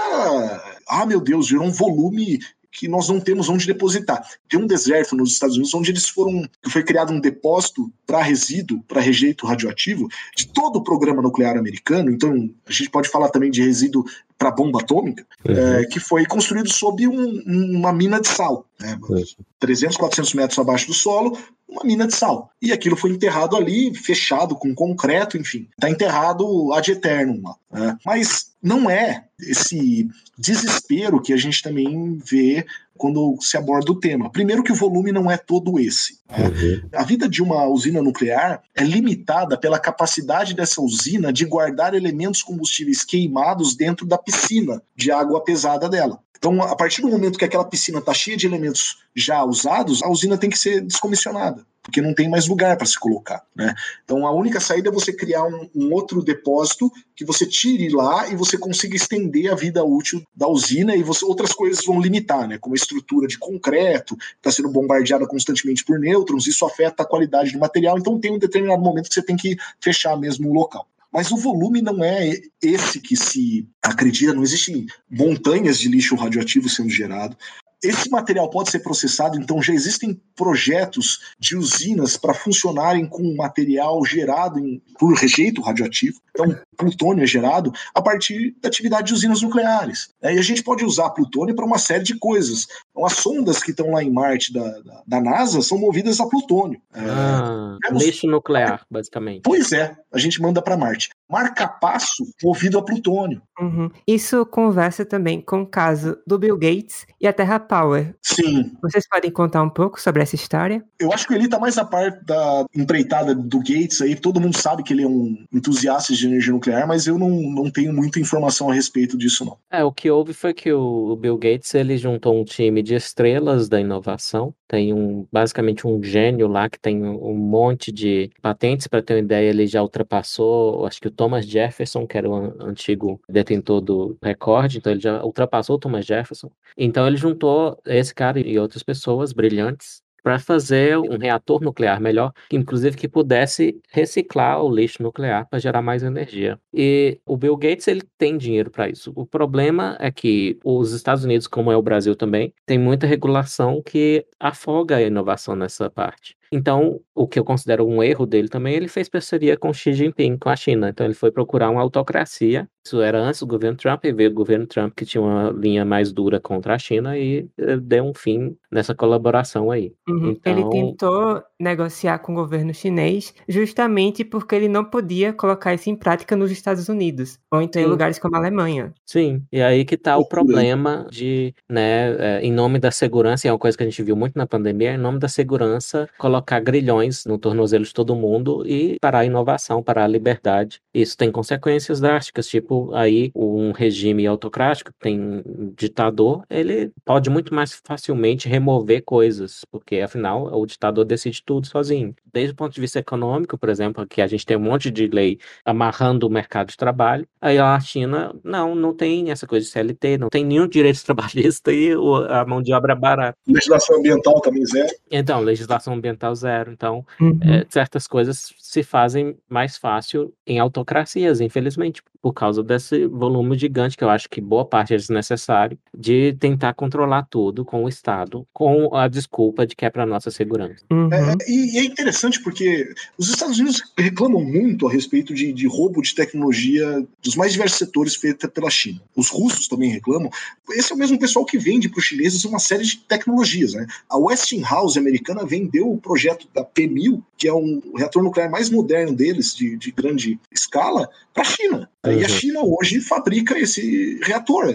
Ah, meu Deus, virou um volume que nós não temos onde depositar. Tem um deserto nos Estados Unidos onde eles foram, foi criado um depósito para resíduo, para rejeito radioativo de todo o programa nuclear americano. Então a gente pode falar também de resíduo para bomba atômica, uhum. é, que foi construído sob um, uma mina de sal, né, uhum. 300, 400 metros abaixo do solo, uma mina de sal. E aquilo foi enterrado ali, fechado com concreto, enfim, está enterrado ad eternum lá. Né? Mas não é esse desespero que a gente também vê quando se aborda o tema. Primeiro que o volume não é todo esse. Né? Uhum. A vida de uma usina nuclear é limitada pela capacidade dessa usina de guardar elementos combustíveis queimados dentro da piscina de água pesada dela. Então, a partir do momento que aquela piscina está cheia de elementos já usados, a usina tem que ser descomissionada porque não tem mais lugar para se colocar. Né? Então a única saída é você criar um, um, outro depósito que você tire lá e você consiga estender a vida útil da usina e você, outras coisas vão limitar, né? como a estrutura de concreto, está sendo bombardeada constantemente por nêutrons, isso afeta a qualidade do material, então tem um determinado momento que você tem que fechar mesmo o local. Mas o volume não é esse que se acredita, não existem montanhas de lixo radioativo sendo gerado. Esse material pode ser processado, então já existem projetos de usinas para funcionarem com material gerado em, por rejeito radioativo. Então, plutônio é gerado a partir da atividade de usinas nucleares. E a gente pode usar plutônio para uma série de coisas. Então, as sondas que estão lá em Marte da, da, da NASA são movidas a plutônio. É, ah, é, lixo nuclear, basicamente. Pois é, a gente manda para Marte marca-passo movido a plutônio. Uhum. Isso conversa também com o caso do Bill Gates e a Terra Power. Sim. Vocês podem contar um pouco sobre essa história? Eu acho que ele está mais a parte da empreitada do Gates aí. Todo mundo sabe que ele é um entusiasta de energia nuclear, mas eu não, não tenho muita informação a respeito disso, não. É, o que houve foi que o Bill Gates ele juntou um time de estrelas da inovação. Tem um basicamente um gênio lá que tem um monte de patentes. Para ter uma ideia, ele já ultrapassou, acho que o Thomas Jefferson, que era o antigo detentor do recorde, então ele já ultrapassou o Thomas Jefferson. Então ele juntou esse cara e outras pessoas brilhantes para fazer um reator nuclear melhor, inclusive que pudesse reciclar o lixo nuclear para gerar mais energia. E o Bill Gates ele tem dinheiro para isso. O problema é que os Estados Unidos, como é o Brasil também, tem muita regulação que afoga a inovação nessa parte. Então, o que eu considero um erro dele também, ele fez parceria com Xi Jinping, com a China. Então, ele foi procurar uma autocracia. Isso era antes do governo Trump, e veio o governo Trump que tinha uma linha mais dura contra a China e eh, deu um fim nessa colaboração aí. Uhum. Então... Ele tentou negociar com o governo chinês justamente porque ele não podia colocar isso em prática nos Estados Unidos, ou então Sim. em lugares como a Alemanha. Sim, e aí que está o problema de, né, eh, em nome da segurança, e é uma coisa que a gente viu muito na pandemia, em nome da segurança, colocar grilhões no tornozelo de todo mundo e parar a inovação, parar a liberdade. Isso tem consequências drásticas, tipo aí um regime autocrático, tem um ditador, ele pode muito mais facilmente remover coisas, porque afinal o ditador decide tudo sozinho. Desde o ponto de vista econômico, por exemplo, que a gente tem um monte de lei amarrando o mercado de trabalho, aí a China não, não tem essa coisa de CLT, não tem nenhum direito trabalhista e a mão de obra é barata. Legislação ambiental também zero. Então, legislação ambiental zero. Então, uhum. é, certas coisas se fazem mais fácil em autocracias, infelizmente, por causa desse volume gigante que eu acho que boa parte é desnecessário de tentar controlar tudo com o Estado, com a desculpa de que é para nossa segurança. Uhum. É, e é interessante porque os Estados Unidos reclamam muito a respeito de, de roubo de tecnologia dos mais diversos setores feita pela China. Os russos também reclamam. Esse é o mesmo pessoal que vende para os chineses uma série de tecnologias. Né? A Westinghouse americana vendeu o projeto da P1000, que é um reator nuclear mais moderno deles, de, de grande escala, para a China. Uhum. E a China hoje fabrica esse reator.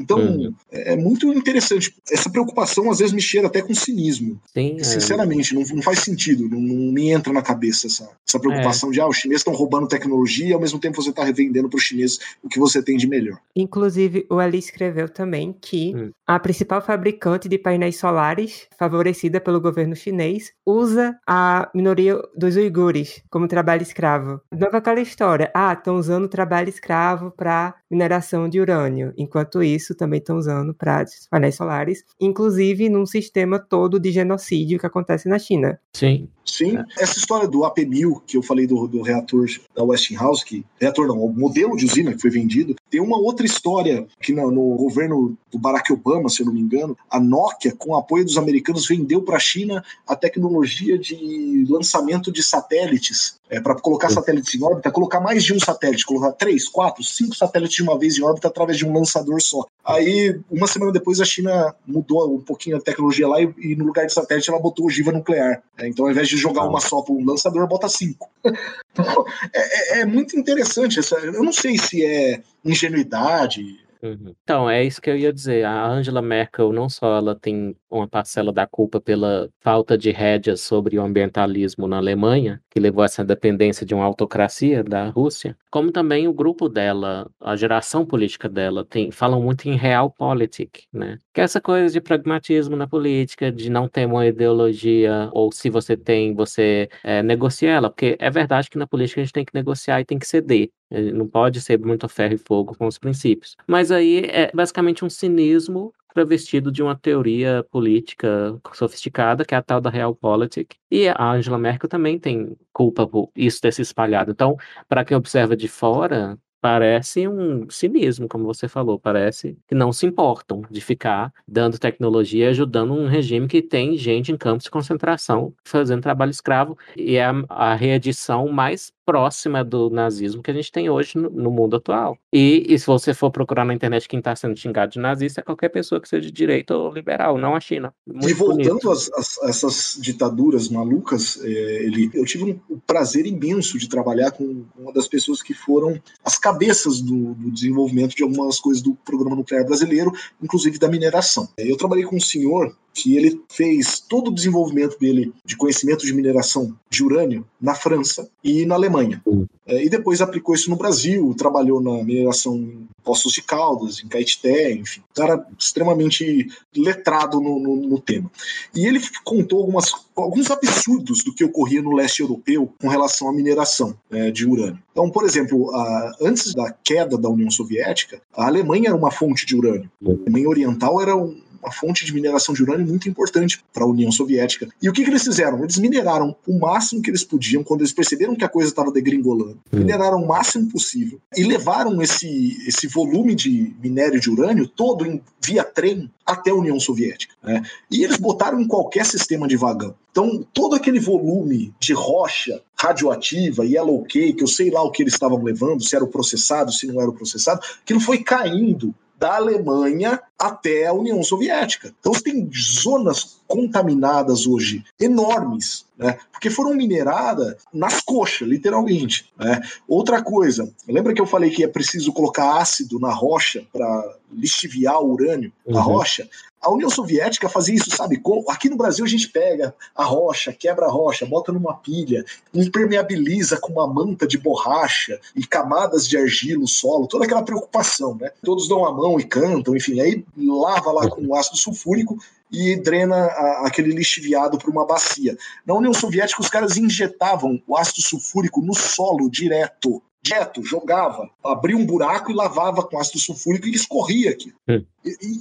Então, uhum. é muito interessante. Essa preocupação às vezes me cheira até com cinismo. Sim, é. Sinceramente, é. não, não, faz sentido, não, não, me entra na cabeça essa, essa preocupação é. de, ah, os chineses estão roubando tecnologia e ao mesmo tempo você está revendendo para os chineses o que você tem de melhor. Inclusive, o Ali escreveu também que hum. a principal fabricante de painéis solares, favorecida pelo governo chinês, usa a minoria dos uigures como trabalho escravo. Nova aquela história, ah, estão usando trabalho escravo para mineração de urânio. Enquanto isso, também estão usando para painéis solares, inclusive num sistema todo de genocídio que acontece na China. Sim. Sim, essa história do AP1000, que eu falei do, do reator da Westinghouse, que reator não, o modelo de usina que foi vendido, tem uma outra história que no, no, governo do Barack Obama, se eu não me engano, a Nokia, com o apoio dos americanos, vendeu para a China a tecnologia de lançamento de satélites é, para colocar satélites em órbita, colocar mais de um satélite, colocar três, quatro, cinco satélites de uma vez em órbita através de um lançador só. Aí, uma semana depois, a China mudou um pouquinho a tecnologia lá e, e no lugar de satélite ela botou ogiva nuclear. É, então, ao invés de jogar uma só para um lançador, bota cinco. [laughs] então, é, é, é muito interessante. Essa, eu não sei se é ingenuidade, Uhum. Então, é isso que eu ia dizer. A Angela Merkel não só ela tem uma parcela da culpa pela falta de rédeas sobre o ambientalismo na Alemanha, que levou a essa dependência de uma autocracia da Rússia, como também o grupo dela, a geração política dela, tem, falam muito em realpolitik, né? Que é essa coisa de pragmatismo na política, de não ter uma ideologia, ou se você tem, você é, negocia ela, porque é verdade que na política a gente tem que negociar e tem que ceder. Não pode ser muito ferro e fogo com os princípios. Mas aí é basicamente um cinismo travestido de uma teoria política sofisticada, que é a tal da Realpolitik. E a Angela Merkel também tem culpa por isso ter se espalhado. Então, para quem observa de fora, parece um cinismo, como você falou, parece que não se importam de ficar dando tecnologia e ajudando um regime que tem gente em campos de concentração fazendo trabalho escravo e é a, a reedição mais próxima do nazismo que a gente tem hoje no, no mundo atual. E, e, se você for procurar na internet quem está sendo xingado de nazista é qualquer pessoa que seja de direita ou liberal, não a China. Muito e voltando a essas ditaduras malucas, é, ele, eu tive um prazer imenso de trabalhar com uma das pessoas que foram as cabeças do, do desenvolvimento de algumas coisas do programa nuclear brasileiro, inclusive da mineração. Eu trabalhei com um senhor que ele fez todo o desenvolvimento dele de conhecimento de mineração de urânio na França e na Alemanha. Uhum. É, e depois aplicou isso no Brasil, trabalhou na mineração em Poços de Caldas, em Caetité, enfim. Cara extremamente letrado no, no, no, tema. E ele contou algumas, alguns absurdos do que ocorria no leste europeu com relação à mineração é, de urânio. Então, por exemplo, a, antes da queda da União Soviética, a Alemanha era uma fonte de urânio. A Alemanha Oriental era um, uma fonte de mineração de urânio muito importante para a União Soviética. E o que, que eles fizeram? Eles mineraram o máximo que eles podiam quando eles perceberam que a coisa estava degringolando. Hum. Mineraram o máximo possível e levaram esse, esse volume de minério de urânio todo em, via trem até a União Soviética. Né? E eles botaram em qualquer sistema de vagão. Então, todo aquele volume de rocha radioativa, yellow cake, eu sei lá o que eles estavam levando, se era o processado, se não era o processado, aquilo foi caindo da Alemanha até a União Soviética. Então você tem zonas contaminadas hoje enormes, né? Porque foram mineradas nas coxas, literalmente. Né? Outra coisa, lembra que eu falei que é preciso colocar ácido na rocha para lixiviar o urânio uhum. na rocha? A União Soviética fazia isso, sabe? Aqui no Brasil a gente pega a rocha, quebra a rocha, bota numa pilha, impermeabiliza com uma manta de borracha e camadas de argila, solo, toda aquela preocupação, né? Todos dão a mão e cantam, enfim, aí lava lá com ácido sulfúrico e drena a, aquele lixiviado para uma bacia. Na União Soviética, os caras injetavam o ácido sulfúrico no solo direto direto, jogava, abria um buraco e lavava com ácido sulfúrico e escorria aqui. Hum.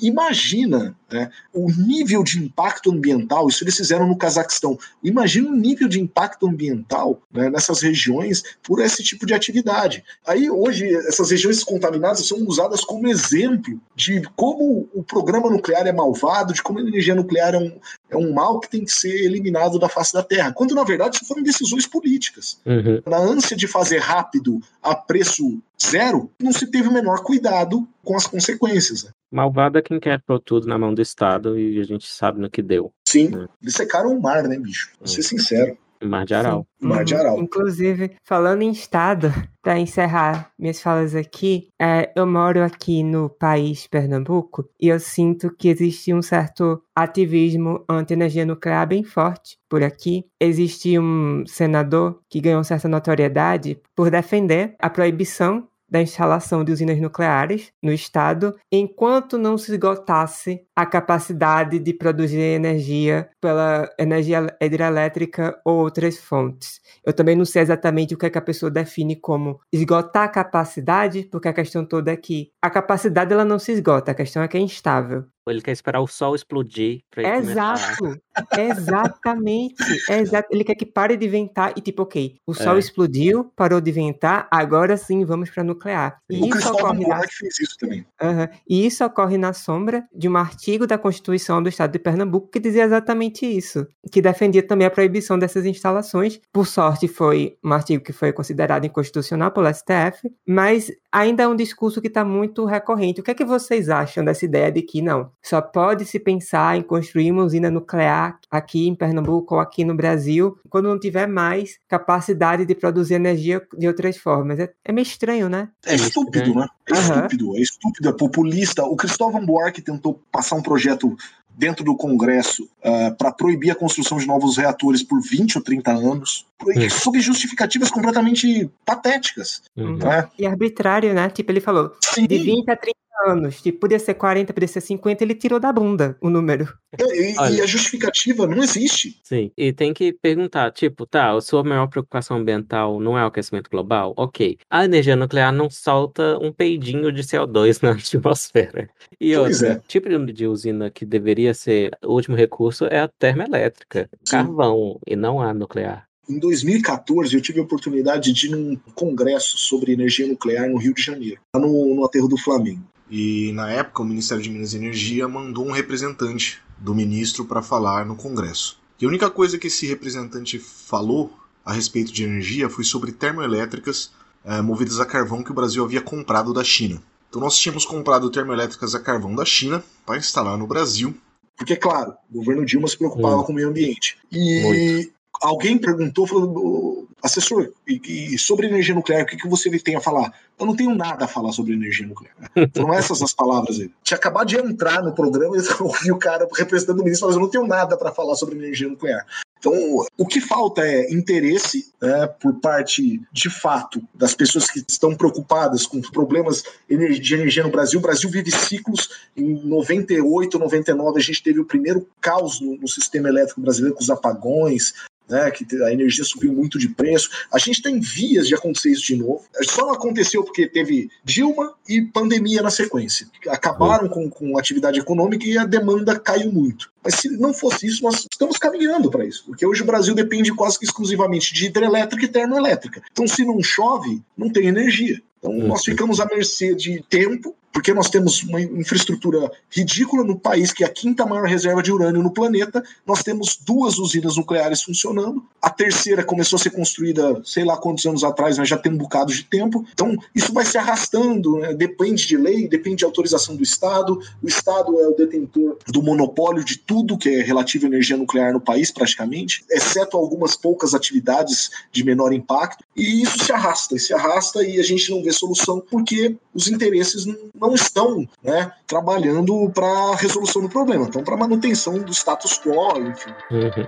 imagina Né? O nível de impacto ambiental, isso eles fizeram no Cazaquistão. Imagina o nível de impacto ambiental né, nessas regiões por esse tipo de atividade. Aí hoje essas regiões contaminadas são usadas como exemplo de como o programa nuclear é malvado, de como a energia nuclear é um, é um mal que tem que ser eliminado da face da Terra. Quando na verdade isso foram decisões políticas. Uhum. Na ânsia de fazer rápido a preço zero, não se teve o menor cuidado com as consequências. Né? Malvado é quem quer pôr tudo na mão do Estado e a gente sabe no que deu. Sim, né? eles secaram o mar, né, bicho? Vou ser sincero. Mar de Aral. Sim. Mar de Aral. Inclusive, falando em Estado, [laughs] para encerrar minhas falas aqui, é, eu moro aqui no país Pernambuco e eu sinto que existe um certo ativismo anti-energia nuclear bem forte por aqui. Existe um senador que ganhou certa notoriedade por defender a proibição da instalação de usinas nucleares no estado, enquanto não se esgotasse a capacidade de produzir energia pela energia hidrelétrica ou outras fontes. Eu também não sei exatamente o que, é que a pessoa define como esgotar a capacidade, porque a questão toda é que a capacidade ela não se esgota, a questão é que é instável. Ele quer esperar o sol explodir pra ele Exato. Começar. Exatamente. Exato. Ele quer que pare de ventar e tipo, ok, o sol é. explodiu, parou de ventar, agora sim vamos para nuclear. E o isso Cristóvão ocorre na... fez isso também. Uhum. E isso ocorre na sombra de um artigo da Constituição do Estado de Pernambuco que dizia exatamente isso, que defendia também a proibição dessas instalações. Por sorte, foi um artigo que foi considerado inconstitucional pelo STF, mas ainda é um discurso que está muito recorrente. O que é que vocês acham dessa ideia de que não? Só pode se pensar em construir uma usina nuclear aqui em Pernambuco ou aqui no Brasil quando não tiver mais capacidade de produzir energia de outras formas. É, é meio estranho, né? É estúpido, né? É uhum. estúpido, é estúpido, é populista. O Cristóvão Buarque tentou passar um projeto dentro do Congresso uh, ah, para proibir a construção de novos reatores por 20 ou 30 anos, uhum. sob justificativas completamente patéticas. Uhum. Né? E arbitrário, né? Tipo, ele falou, Sim. de 20 a 30 anos, tipo, podia ser 40, podia ser 50, ele tirou da bunda o número. É, e, e, a justificativa não existe. Sim, e tem que perguntar, tipo, tá, a sua maior preocupação ambiental não é o aquecimento global? Ok. A energia nuclear não solta um peidinho de CO2 [laughs] na atmosfera. E pois outra, é. tipo de usina que deveria ser o último recurso é a termoelétrica, Sim. carvão, e não a nuclear. Em 2014, eu tive a oportunidade de ir num congresso sobre energia nuclear no Rio de Janeiro, lá no, no aterro do Flamengo. E na época, o Ministério de Minas e Energia mandou um representante do ministro para falar no Congresso. E a única coisa que esse representante falou a respeito de energia foi sobre termoelétricas é, movidas a carvão que o Brasil havia comprado da China. Então nós tínhamos comprado termoelétricas a carvão da China para instalar no Brasil. Porque, claro, o governo Dilma se preocupava hum. com o meio ambiente. E Muito. alguém perguntou, falou, assessor, e, e, sobre energia nuclear, o que, que você tem a falar? Eu não tenho nada a falar sobre energia nuclear. [laughs] Foram essas as palavras aí. Tinha acabado de entrar no programa e [laughs] eu ouvi o cara representando o ministro falando: eu não tenho nada para falar sobre energia nuclear. Então, o que falta é interesse né, por parte, de fato, das pessoas que estão preocupadas com os problemas de energia no Brasil. O Brasil vive ciclos. Em 98, 99, a gente teve o primeiro caos no, no sistema elétrico brasileiro, com os apagões, né, que a energia subiu muito de preço. A gente tem vias de acontecer isso de novo. Só não aconteceu porque teve Dilma e pandemia na sequência. Acabaram com, com a atividade econômica e a demanda caiu muito. Mas se não fosse isso, nós estamos caminhando para isso. Porque hoje o Brasil depende quase que exclusivamente de hidrelétrica e termoelétrica. Então, se não chove, não tem energia. Então, nós ficamos à mercê de tempo porque nós temos uma infraestrutura ridícula no país, que é a quinta maior reserva de urânio no planeta. Nós temos duas usinas nucleares funcionando. A terceira começou a ser construída, sei lá quantos anos atrás, mas já tem um bocado de tempo. Então, isso vai se arrastando, né? depende de lei, depende de autorização do Estado. O Estado é o detentor do monopólio de tudo que é relativo à energia nuclear no país, praticamente, exceto algumas poucas atividades de menor impacto. E isso se arrasta, se arrasta e a gente não vê solução porque os interesses não não estão né, trabalhando para a resolução do problema, estão para manutenção do status quo, enfim. Uhum.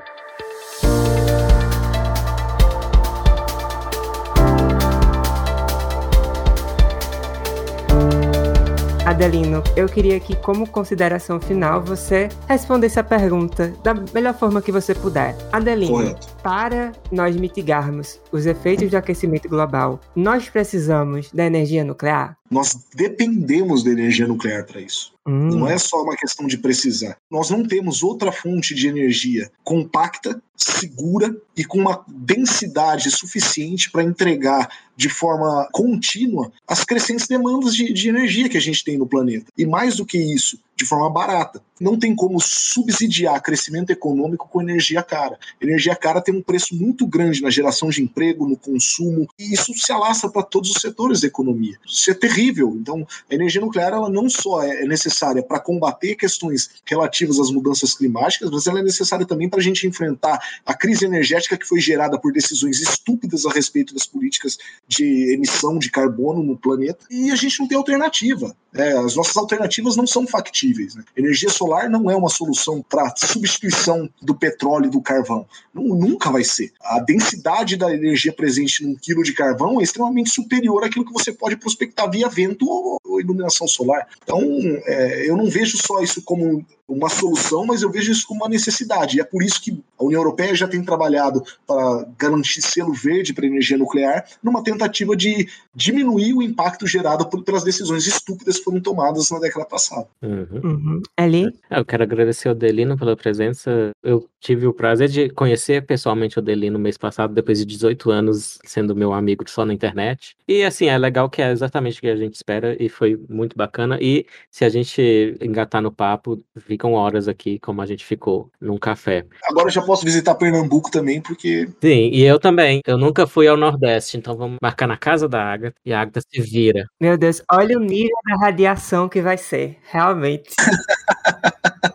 Adelino, eu queria que, como consideração final, você respondesse a pergunta da melhor forma que você puder. Adelino, Correto. Para nós mitigarmos os efeitos do aquecimento global, nós precisamos da energia nuclear? Nós dependemos da energia nuclear para isso. Hum. Não é só uma questão de precisar. Nós não temos outra fonte de energia compacta, segura e com uma densidade suficiente para entregar de forma contínua as crescentes demandas de, de, energia que a gente tem no planeta. E mais do que isso, de forma barata. Não tem como subsidiar crescimento econômico com energia cara. Energia cara tem um preço muito grande na geração de emprego, no consumo, e isso se alastra para todos os setores da economia. Isso é terrível. Então, a energia nuclear ela não só é necessária para combater questões relativas às mudanças climáticas, mas ela é necessária também para a gente enfrentar a crise energética que foi gerada por decisões estúpidas a respeito das políticas de emissão de carbono no planeta. E a gente não tem alternativa. É, as nossas alternativas não são factíveis. Né? Energia solar não é uma solução para substituição do petróleo e do carvão. Não, nunca vai ser. A densidade da energia presente num quilo de carvão é extremamente superior àquilo que você pode prospectar via vento ou iluminação solar. Então, é, eu não vejo só isso como uma solução, mas eu vejo isso como uma necessidade. E é por isso que a União Europeia já tem trabalhado para garantir selo verde para energia nuclear, numa tentativa de diminuir o impacto gerado por, pelas decisões estúpidas que foram tomadas na década passada. Uhum. Uhum. Ali? É, eu quero agradecer ao Delino pela presença. Eu tive o prazer de conhecer pessoalmente o Delino no mês passado, depois de 18 anos sendo meu amigo só na internet. E assim, é legal que é exatamente o que a gente espera e foi muito bacana. E se a gente engatar no papo, ficam horas aqui, como a gente ficou num café. Agora eu já posso visitar Pernambuco também, porque. Sim, e eu também. Eu nunca fui ao Nordeste, então vamos marcar na casa da Agatha e a Agatha se vira. Meu Deus, olha o nível da radiação que vai ser, realmente. [laughs]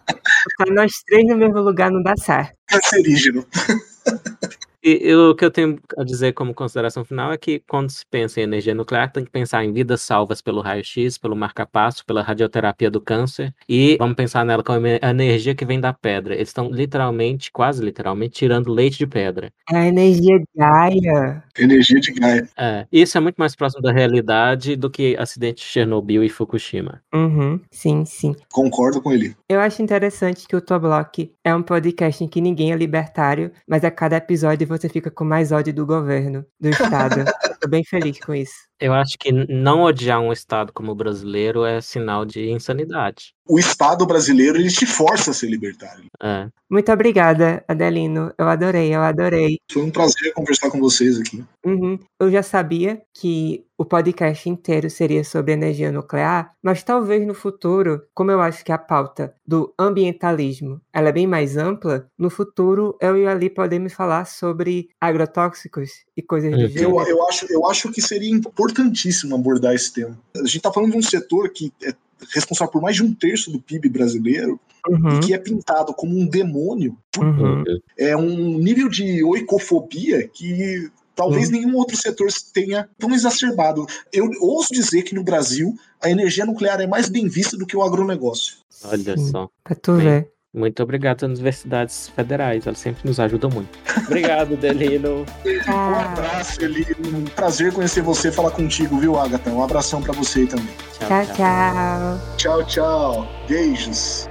Tá nós três no mesmo lugar não dá certo. Cancerígeno. [laughs] E, o que eu tenho a dizer como consideração final é que quando se pensa em energia nuclear, tem que pensar em vidas salvas pelo raio-x, pelo marca-passo, pela radioterapia do câncer, e vamos pensar nela como a energia que vem da pedra. Eles estão literalmente, quase literalmente, tirando leite de pedra. É a energia Gaia. Energia de Gaia. É, isso é muito mais próximo da realidade do que acidente de Chernobyl e Fukushima. Uhum, sim, sim. Concordo com ele. Eu acho interessante que o Toblock é um podcast em que ninguém é libertário, mas a cada episódio você fica com mais ódio do governo, do Estado. Tô bem feliz com isso. Eu acho que não odiar um Estado como o brasileiro é sinal de insanidade. O Estado brasileiro, ele te força a ser libertário. É. Muito obrigada, Adelino. Eu adorei, eu adorei. Foi um prazer conversar com vocês aqui. Uhum. Eu já sabia que o podcast inteiro seria sobre energia nuclear, mas talvez no futuro, como eu acho que a pauta do ambientalismo ela é bem mais ampla, no futuro eu e Ali podemos falar sobre agrotóxicos e coisas do gênero. Eu, eu, acho, eu acho que seria importantíssimo abordar esse tema. A gente está falando de um setor que é responsável por mais de um terço do PIB brasileiro uhum. e que é pintado como um demônio. Uhum. É um nível de oicofobia que talvez uhum. nenhum outro setor tenha tão exacerbado. Eu ouso dizer que no Brasil a energia nuclear é mais bem vista do que o agronegócio. Olha Sim, só. Pra tu Bem, ver. Muito obrigado às universidades federais, elas sempre nos ajudam muito. Obrigado, Delino. [laughs] um abraço, Delino. Um prazer conhecer você e falar contigo, viu, Agatha? Um abração para você também. tchau. Tchau, tchau. Tchau, tchau. Beijos.